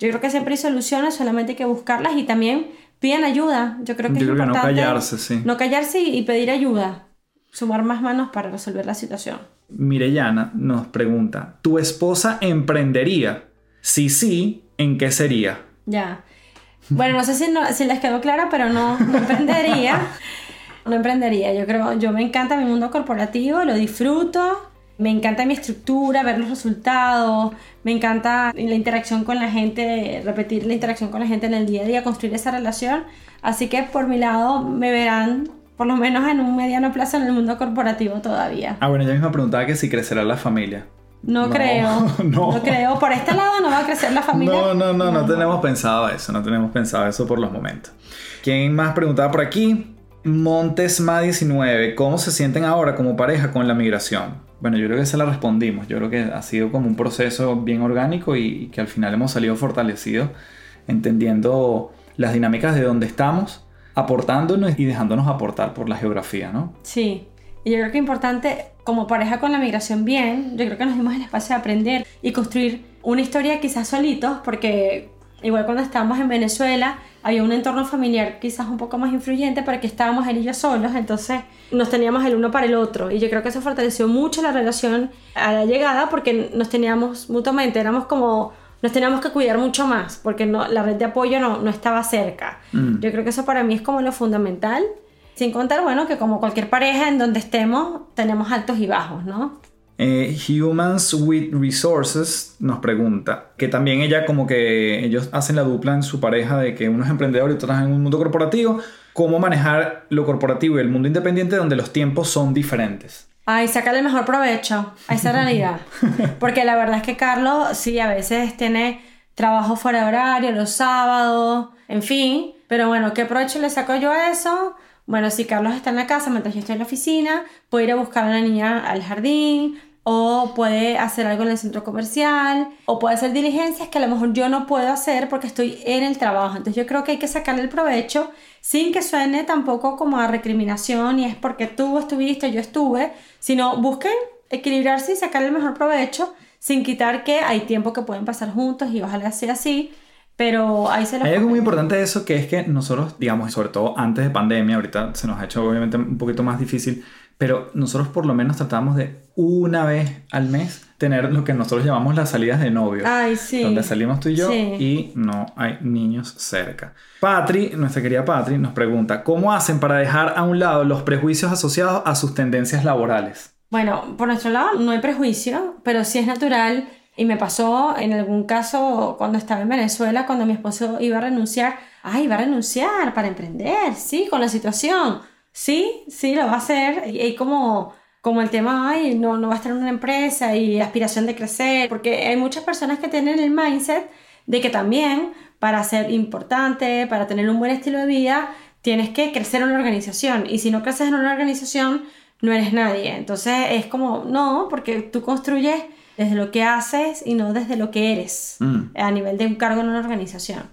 Yo creo que siempre hay soluciones, solamente hay que buscarlas y también piden ayuda. Yo creo que es importante no callarse, sí. No callarse y, pedir ayuda. Sumar más manos para resolver la situación. Mirellana nos pregunta, ¿tu esposa emprendería? Si sí, ¿en qué sería? Ya. Bueno, no sé si, si les quedó claro, pero no, emprendería. No emprendería. Yo creo, yo me encanta mi mundo corporativo, lo disfruto. Me encanta mi estructura, ver los resultados, me encanta la interacción con la gente, repetir la interacción con la gente en el día a día, construir esa relación. Así que por mi lado me verán por lo menos en un mediano plazo en el mundo corporativo todavía. Ah, bueno, yo misma preguntaba que si crecerá la familia. No, creo. *laughs* No. no. creo. Por este lado no va a crecer la familia. No, no, no, no, tenemos pensado eso. No tenemos pensado eso por los momentos. ¿Quién más preguntaba por aquí? Montesma 19. ¿Cómo se sienten ahora como pareja con la migración? Bueno, yo creo que se la respondimos. Yo creo que ha sido como un proceso bien orgánico y, que al final hemos salido fortalecidos, entendiendo las dinámicas de donde estamos, aportándonos y dejándonos aportar por la geografía, ¿no? Sí. Y yo creo que es importante, como pareja con la migración bien, yo creo que nos dimos el espacio de aprender y construir una historia quizás solitos, porque igual cuando estábamos en Venezuela había un entorno familiar quizás un poco más influyente, porque estábamos él y yo solos, entonces nos teníamos el uno para el otro. Y yo creo que eso fortaleció mucho la relación a la llegada, porque nos teníamos mutuamente, éramos como nos teníamos que cuidar mucho más porque no, la red de apoyo no, no estaba cerca. Mm. Yo creo que eso para mí es como lo fundamental. Sin contar, bueno, que como cualquier pareja en donde estemos, tenemos altos y bajos, ¿no? Eh, Humans with Resources nos pregunta, que también ella como que ellos hacen la dupla en su pareja de que uno es emprendedor y otro en un mundo corporativo, cómo manejar lo corporativo y el mundo independiente donde los tiempos son diferentes. Ay, sacarle el mejor provecho a esa realidad. *laughs* Porque la verdad es que Carlos sí a veces tiene trabajo fuera de horario, los sábados, en fin. Pero bueno, ¿qué provecho le saco yo a eso? Bueno, si Carlos está en la casa mientras yo estoy en la oficina, puede ir a buscar a la niña al jardín, o puede hacer algo en el centro comercial, o puede hacer diligencias que a lo mejor yo no puedo hacer porque estoy en el trabajo. Entonces yo creo que hay que sacarle el provecho sin que suene tampoco como a recriminación y es porque tú estuviste, yo estuve, sino busquen equilibrarse y sacarle el mejor provecho sin quitar que hay tiempo que pueden pasar juntos y ojalá sea así pero ahí se Hay algo muy importante de eso que es que nosotros, digamos, sobre todo antes de pandemia, ahorita se nos ha hecho obviamente un poquito más difícil, pero nosotros por lo menos tratamos de una vez al mes tener lo que nosotros llamamos las salidas de novio. Ay, sí. Donde salimos tú y yo y no hay niños cerca. Patri, nuestra querida Patri, nos pregunta, ¿cómo hacen para dejar a un lado los prejuicios asociados a sus tendencias laborales? Bueno, por nuestro lado no hay prejuicio, pero sí es natural Y me pasó en algún caso cuando estaba en Venezuela, cuando mi esposo iba a renunciar, ay, va a renunciar para emprender, sí, con la situación, sí, sí, lo va a hacer. Y, y como, como el tema, ay, no, no va a estar en una empresa y aspiración de crecer, porque hay muchas personas que tienen el mindset de que también para ser importante, para tener un buen estilo de vida, tienes que crecer en una organización. Y si no creces en una organización, no eres nadie. Entonces es como, no, porque tú construyes desde lo que haces y no desde lo que eres Mm. a nivel de un cargo en una organización.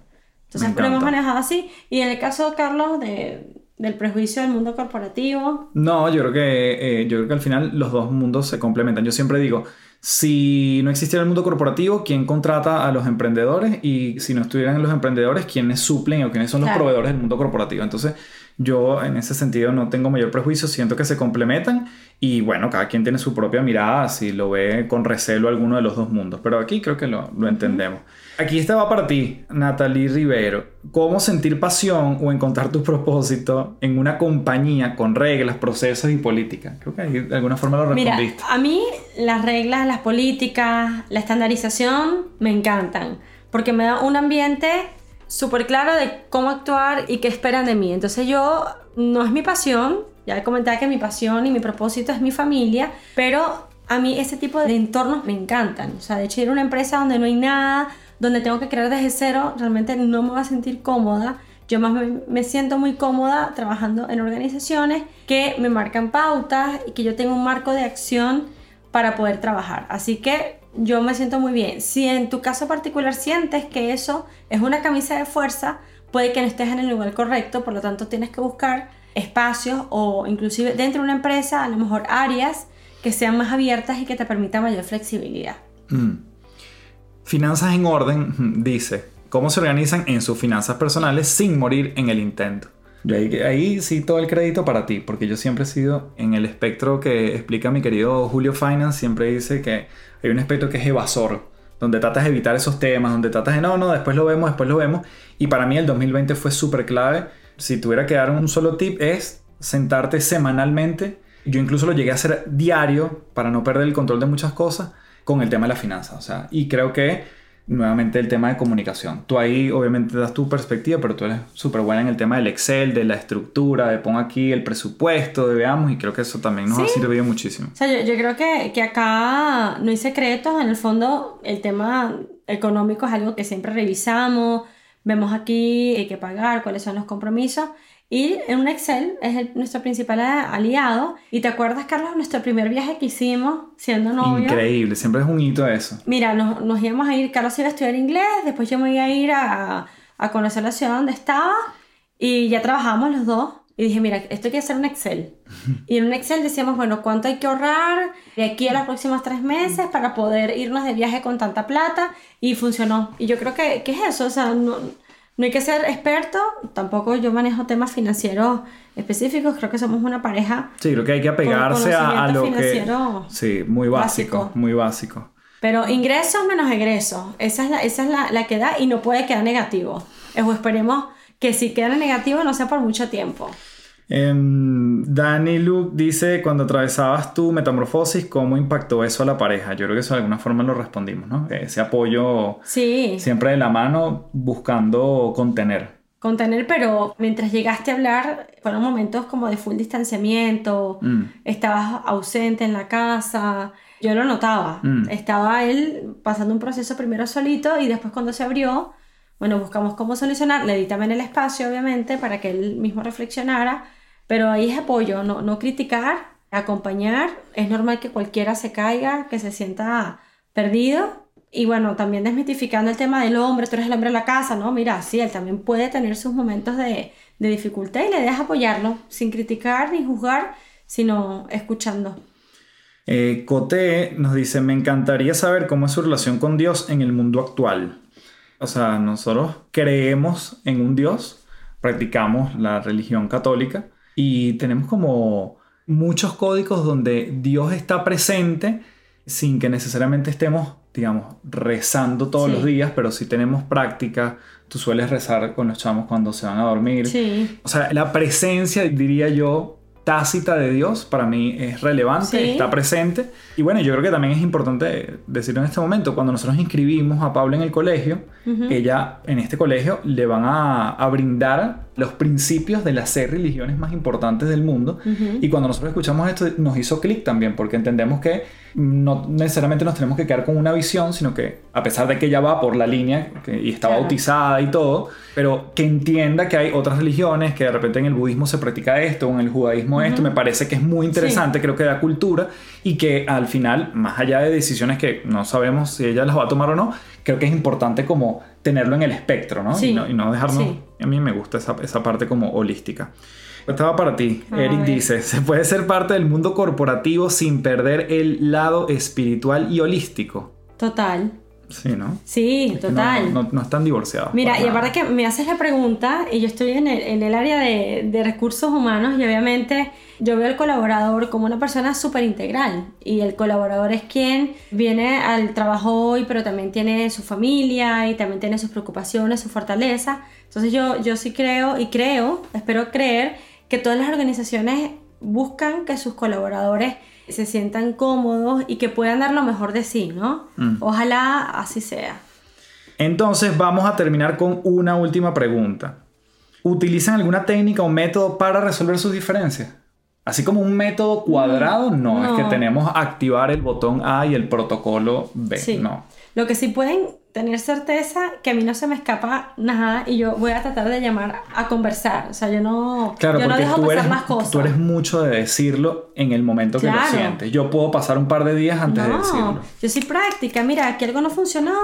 Entonces siempre hemos manejado así. Y en el caso, Carlos, de, del prejuicio del mundo corporativo, No, yo creo que eh, yo creo que al final los dos mundos se complementan. Yo siempre digo, si no existiera el mundo corporativo, ¿quién contrata a los emprendedores? Y si no estuvieran los emprendedores, ¿quiénes suplen o quiénes son los Claro. proveedores del mundo corporativo? Entonces, yo en ese sentido no tengo mayor prejuicio, siento que se complementan y bueno, cada quien tiene su propia mirada, si lo ve con recelo alguno de los dos mundos, pero aquí creo que lo, lo entendemos. Aquí está va para ti, Natalie Rivero. ¿Cómo sentir pasión o encontrar tu propósito en una compañía con reglas, procesos y política? Creo que ahí de alguna forma lo Mira, respondiste. a mí las reglas, las políticas, la estandarización me encantan, porque me da un ambiente súper claro de cómo actuar y qué esperan de mí. Entonces yo, no es mi pasión, ya comenté que mi pasión y mi propósito es mi familia, pero a mí ese tipo de entornos me encantan. O sea, de hecho ir a una empresa donde no hay nada, donde tengo que crear desde cero, realmente no me voy a sentir cómoda. Yo más me siento muy cómoda trabajando en organizaciones que me marcan pautas y que yo tengo un marco de acción para poder trabajar. Así que yo me siento muy bien. Si en tu caso particular sientes que eso es una camisa de fuerza, puede que no estés en el lugar correcto, por lo tanto tienes que buscar espacios o inclusive dentro de una empresa, a lo mejor áreas que sean más abiertas y que te permitan mayor flexibilidad. Mm. Finanzas en orden, *laughs* dice, ¿cómo se organizan en sus finanzas personales sin morir en el intento? Yo ahí, ahí sí todo el crédito para ti, porque yo siempre he sido en el espectro que explica mi querido Julio Finance, siempre dice que hay un espectro que es evasor, donde tratas de evitar esos temas, donde tratas de no, no, después lo vemos, después lo vemos. Y para mí el 2020 fue súper clave. Si tuviera que dar un solo tip es sentarte semanalmente. Yo incluso lo llegué a hacer diario para no perder el control de muchas cosas con el tema de la finanza. O sea, y creo que nuevamente el tema de comunicación. Tú ahí obviamente das tu perspectiva, pero tú eres súper buena en el tema del Excel, de la estructura, de pon aquí el presupuesto, de veamos, y creo que eso también nos ha Sí. servido muchísimo. O sea, yo, yo creo que, que acá no hay secretos, en el fondo el tema económico es algo que siempre revisamos, vemos aquí hay que pagar, cuáles son los compromisos, y en un Excel es el- nuestro principal aliado. Y te acuerdas, Carlos, nuestro primer viaje que hicimos siendo novios. Increíble, siempre es un hito eso. Mira, nos, nos íbamos a ir, Carlos iba a estudiar inglés, después yo me iba a ir a, a conocer la ciudad donde estaba y ya trabajábamos los dos. Y dije, mira, esto hay que hacer un Excel. *laughs* Y en un Excel decíamos, bueno, ¿cuánto hay que ahorrar de aquí a los próximos tres meses para poder irnos de viaje con tanta plata? Y funcionó. Y yo creo que, que es eso, o sea, no, no hay que ser experto, tampoco yo manejo temas financieros específicos, creo que somos una pareja Sí, creo que hay que apegarse a, a lo conocimiento que... financiero Sí, muy básico, básico. muy básico. Pero ingresos menos egresos, esa es la, esa es la, la que da y no puede quedar negativo. O esperemos que si queda negativo no sea por mucho tiempo. Em, Danny Luke dice, cuando atravesabas tu metamorfosis, ¿cómo impactó eso a la pareja? Yo creo que eso de alguna forma lo respondimos, ¿no? Ese apoyo Sí, siempre de la mano buscando contener. contener, pero mientras llegaste a hablar, fueron momentos como de full distanciamiento, Mm. estabas ausente en la casa, yo lo notaba. Mm. Estaba él pasando un proceso primero solito y después cuando se abrió, bueno, buscamos cómo solucionar, le di también el espacio, obviamente, para que él mismo reflexionara, pero ahí es apoyo, no, no criticar, acompañar. Es normal que cualquiera se caiga, que se sienta perdido. Y bueno, también desmitificando el tema del hombre, tú eres el hombre de la casa, ¿no? Mira, sí, él también puede tener sus momentos de, de dificultad y le dejas apoyarlo, sin criticar ni juzgar, sino escuchando. Eh, Cote nos dice, me encantaría saber cómo es su relación con Dios en el mundo actual. O sea, nosotros creemos en un Dios, practicamos la religión católica y tenemos como muchos códigos donde Dios está presente sin que necesariamente estemos, digamos, rezando todos Sí. los días, pero si tenemos práctica, tú sueles rezar con los chamos cuando se van a dormir. Sí. O sea, la presencia, diría yo, tácita de Dios para mí es relevante, Sí. está presente. Y bueno, yo creo que también es importante decirlo en este momento, cuando nosotros inscribimos a Paula en el colegio, ella en este colegio le van a, a brindar los principios de las seis religiones más importantes del mundo. Y cuando nosotros escuchamos esto nos hizo clic también, porque entendemos que no necesariamente nos tenemos que quedar con una visión, sino que a pesar de que ella va por la línea que- y está Claro. bautizada y todo, pero que entienda que hay otras religiones, que de repente en el budismo se practica esto, o en el judaísmo esto, me parece que es muy interesante, creo que da cultura y que al final, más allá de decisiones que no sabemos si ella las va a tomar o no, creo que es importante como tenerlo en el espectro, ¿no? Sí. Y, no y no dejarnos... Sí. A mí me gusta esa, esa parte como holística. Estaba para ti. A Eric ver. dice, ¿se puede ser parte del mundo corporativo sin perder el lado espiritual y holístico? Total. Sí, ¿no? Sí, total. No, no- no están divorciados. Mira, para y aparte que me haces la pregunta y yo estoy en el, en el área de, de recursos humanos y obviamente yo veo al colaborador como una persona súper integral y el colaborador es quien viene al trabajo hoy pero también tiene su familia y también tiene sus preocupaciones, su fortaleza. Entonces yo, yo sí creo y creo, espero creer que todas las organizaciones buscan que sus colaboradores se sientan cómodos y que puedan dar lo mejor de sí, ¿no? Mm. Ojalá así sea. Entonces vamos a terminar con una última pregunta. ¿Utilizan alguna técnica o método para resolver sus diferencias? Así como un método cuadrado, no, es que tenemos activar el botón A y el protocolo B. Sí. No. Lo que sí pueden tener certeza que a mí no se me escapa nada y yo voy a tratar de llamar a conversar. O sea, yo no, Claro, yo no dejo pasar eres, las cosas. tú eres mucho de decirlo en el momento que lo Claro. sientes. Yo puedo pasar un par de días antes de no, decirlo. yo soy práctica. Mira, que algo no funcionó,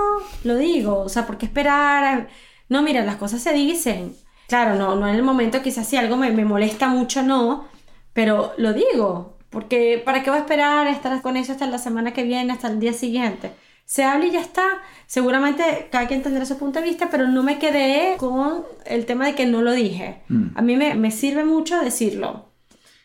lo digo. O sea, ¿por qué esperar? No, mira, las cosas se dicen. Claro, no, no en el momento, quizás si algo me, me molesta mucho, no. Pero lo digo. Porque ¿para qué voy a esperar estar con eso hasta la semana que viene, hasta el día siguiente? Se habla y ya está. Seguramente cada quien tendrá su punto de vista, pero no me quedé con el tema de que no lo dije. Mm. A mí me, me sirve mucho decirlo.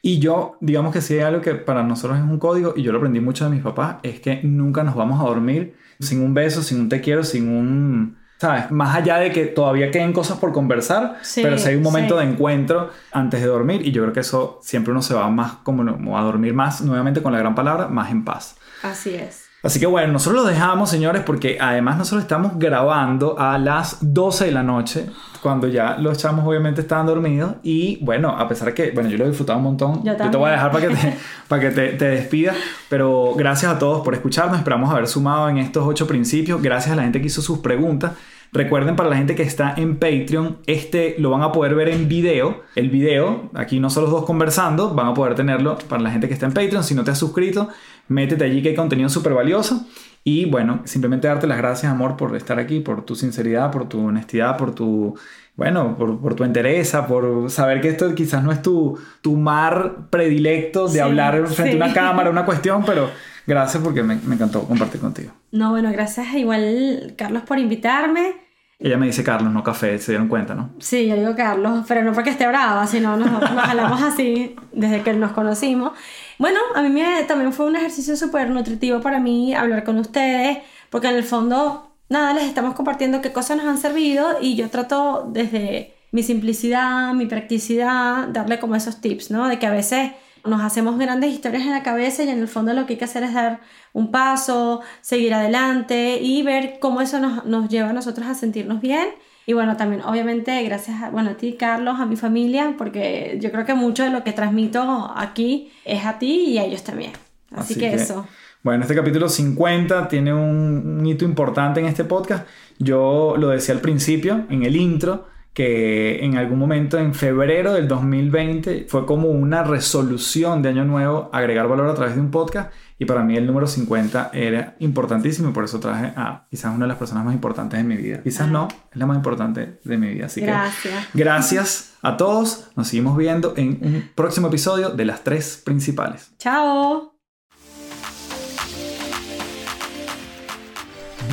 Y yo, digamos que sí hay algo que para nosotros es un código, y yo lo aprendí mucho de mis papás, es que nunca nos vamos a dormir sin un beso, sin un te quiero, sin un... ¿Sabes? Más allá de que todavía queden cosas por conversar, Sí, pero si hay un momento sí. de encuentro antes de dormir, y yo creo que eso siempre uno se va más como, como a dormir más, nuevamente con la gran palabra, más en paz. Así es. Así que bueno, nosotros lo dejamos, señores, porque además nosotros estamos grabando a las 12 de la noche, cuando ya los chamos obviamente estaban dormidos. Y bueno, a pesar de que, bueno, yo lo he disfrutado un montón, Yo te voy a dejar para que, te, para que te, te despidas. Pero gracias a todos por escucharnos, esperamos haber sumado en estos ocho principios. Gracias a la gente que hizo sus preguntas. Recuerden para la gente que está en Patreon, este lo van a poder ver en video. El video, aquí no son los dos conversando, van a poder tenerlo para la gente que está en Patreon. Si no te has suscrito, métete allí que hay contenido súper valioso. Y bueno, simplemente darte las gracias, amor, por estar aquí, por tu sinceridad, por tu honestidad, por tu, bueno, por, por tu entereza, por saber que esto quizás no es tu, tu mar predilecto de Sí, hablar frente a una *laughs* cámara, una cuestión, pero gracias porque me, me encantó compartir contigo. No, bueno, gracias igual, Carlos, por invitarme. Ella me dice Carlos, no café, se dieron cuenta, ¿no? Sí, yo digo Carlos, pero no porque esté brava, sino nos, nos hablamos así desde que nos conocimos. Bueno, a mí me, también fue un ejercicio súper nutritivo para mí hablar con ustedes, porque en el fondo, nada, les estamos compartiendo qué cosas nos han servido y yo trato desde mi simplicidad, mi practicidad, darle como esos tips, ¿no? De que a veces nos hacemos grandes historias en la cabeza y en el fondo lo que hay que hacer es dar un paso, seguir adelante y ver cómo eso nos, nos lleva a nosotros a sentirnos bien. Y bueno, también obviamente gracias a, bueno, a ti, Carlos, a mi familia, porque yo creo que mucho de lo que transmito aquí es a ti y a ellos también. Así, que, eso. Bueno, este capítulo 50 tiene un, un hito importante en este podcast. Yo lo decía al principio, en el intro, que en algún momento en febrero del 2020 fue como una resolución de año nuevo agregar valor a través de un podcast y para mí el número 50 era importantísimo y por eso traje a quizás una de las personas más importantes de mi vida. Quizás no, es la más importante de mi vida. Así Gracias. que gracias a todos. Nos seguimos viendo en un próximo episodio de las tres principales. Chao.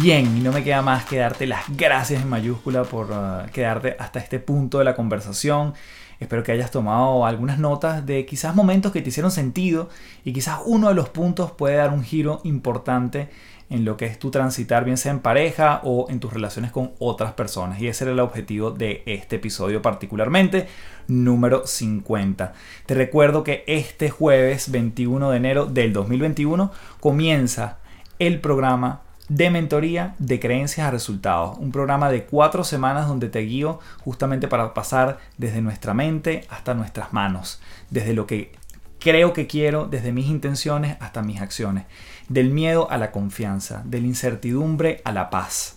Bien, y no me queda más que darte las gracias en mayúscula por uh, quedarte hasta este punto de la conversación. Espero que hayas tomado algunas notas de quizás momentos que te hicieron sentido y quizás uno de los puntos puede dar un giro importante en lo que es tu transitar, bien sea en pareja o en tus relaciones con otras personas. Y ese era el objetivo de este episodio particularmente, número 50. Te recuerdo que este jueves 21 de enero del 2021 comienza el programa de mentoría de creencias a resultados. Un programa de cuatro semanas donde te guío justamente para pasar desde nuestra mente hasta nuestras manos. Desde lo que creo que quiero, desde mis intenciones hasta mis acciones. Del miedo a la confianza, de la incertidumbre a la paz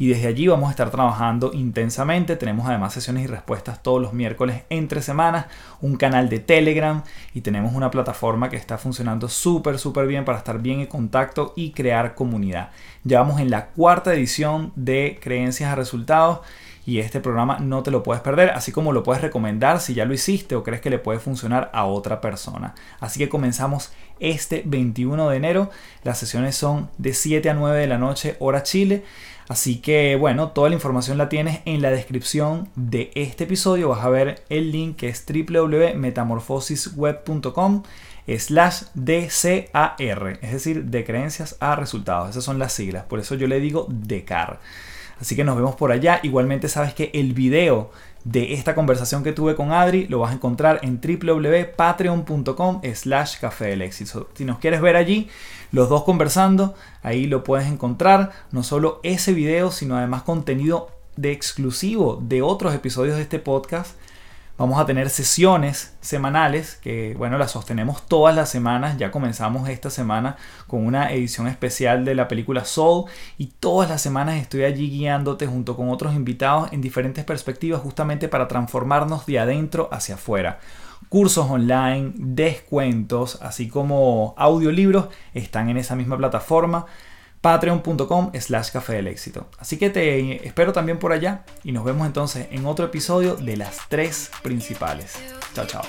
y desde allí vamos a estar trabajando intensamente. Tenemos además sesiones y respuestas todos los miércoles entre semanas, un canal de Telegram y tenemos una plataforma que está funcionando súper, súper bien para estar bien en contacto y crear comunidad. Ya vamos en la cuarta edición de Creencias a Resultados y este programa no te lo puedes perder, así como lo puedes recomendar si ya lo hiciste o crees que le puede funcionar a otra persona. Así que comenzamos este 21 de enero. Las sesiones son de 7 a 9 de la noche hora Chile. Así que bueno, toda la información la tienes en la descripción de este episodio. Vas a ver el link que es www.metamorfosisweb.com slash DCAR, es decir, de creencias a resultados. Esas son las siglas, por eso yo le digo DECAR. Así que nos vemos por allá. Igualmente sabes que el video de esta conversación que tuve con Adri lo vas a encontrar en www.patreon.com slash café del éxito. Si nos quieres ver allí, los dos conversando, ahí lo puedes encontrar. No solo ese video, sino además contenido de exclusivo de otros episodios de este podcast Vamos a tener sesiones semanales que, bueno, las sostenemos todas las semanas. Ya comenzamos esta semana con una edición especial de la película Soul y todas las semanas estoy allí guiándote junto con otros invitados en diferentes perspectivas justamente para transformarnos de adentro hacia afuera. Cursos online, descuentos, así como audiolibros están en esa misma plataforma patreon.com slash café del éxito. Así que te espero también por allá y nos vemos entonces en otro episodio de las tres principales. Chao, chao.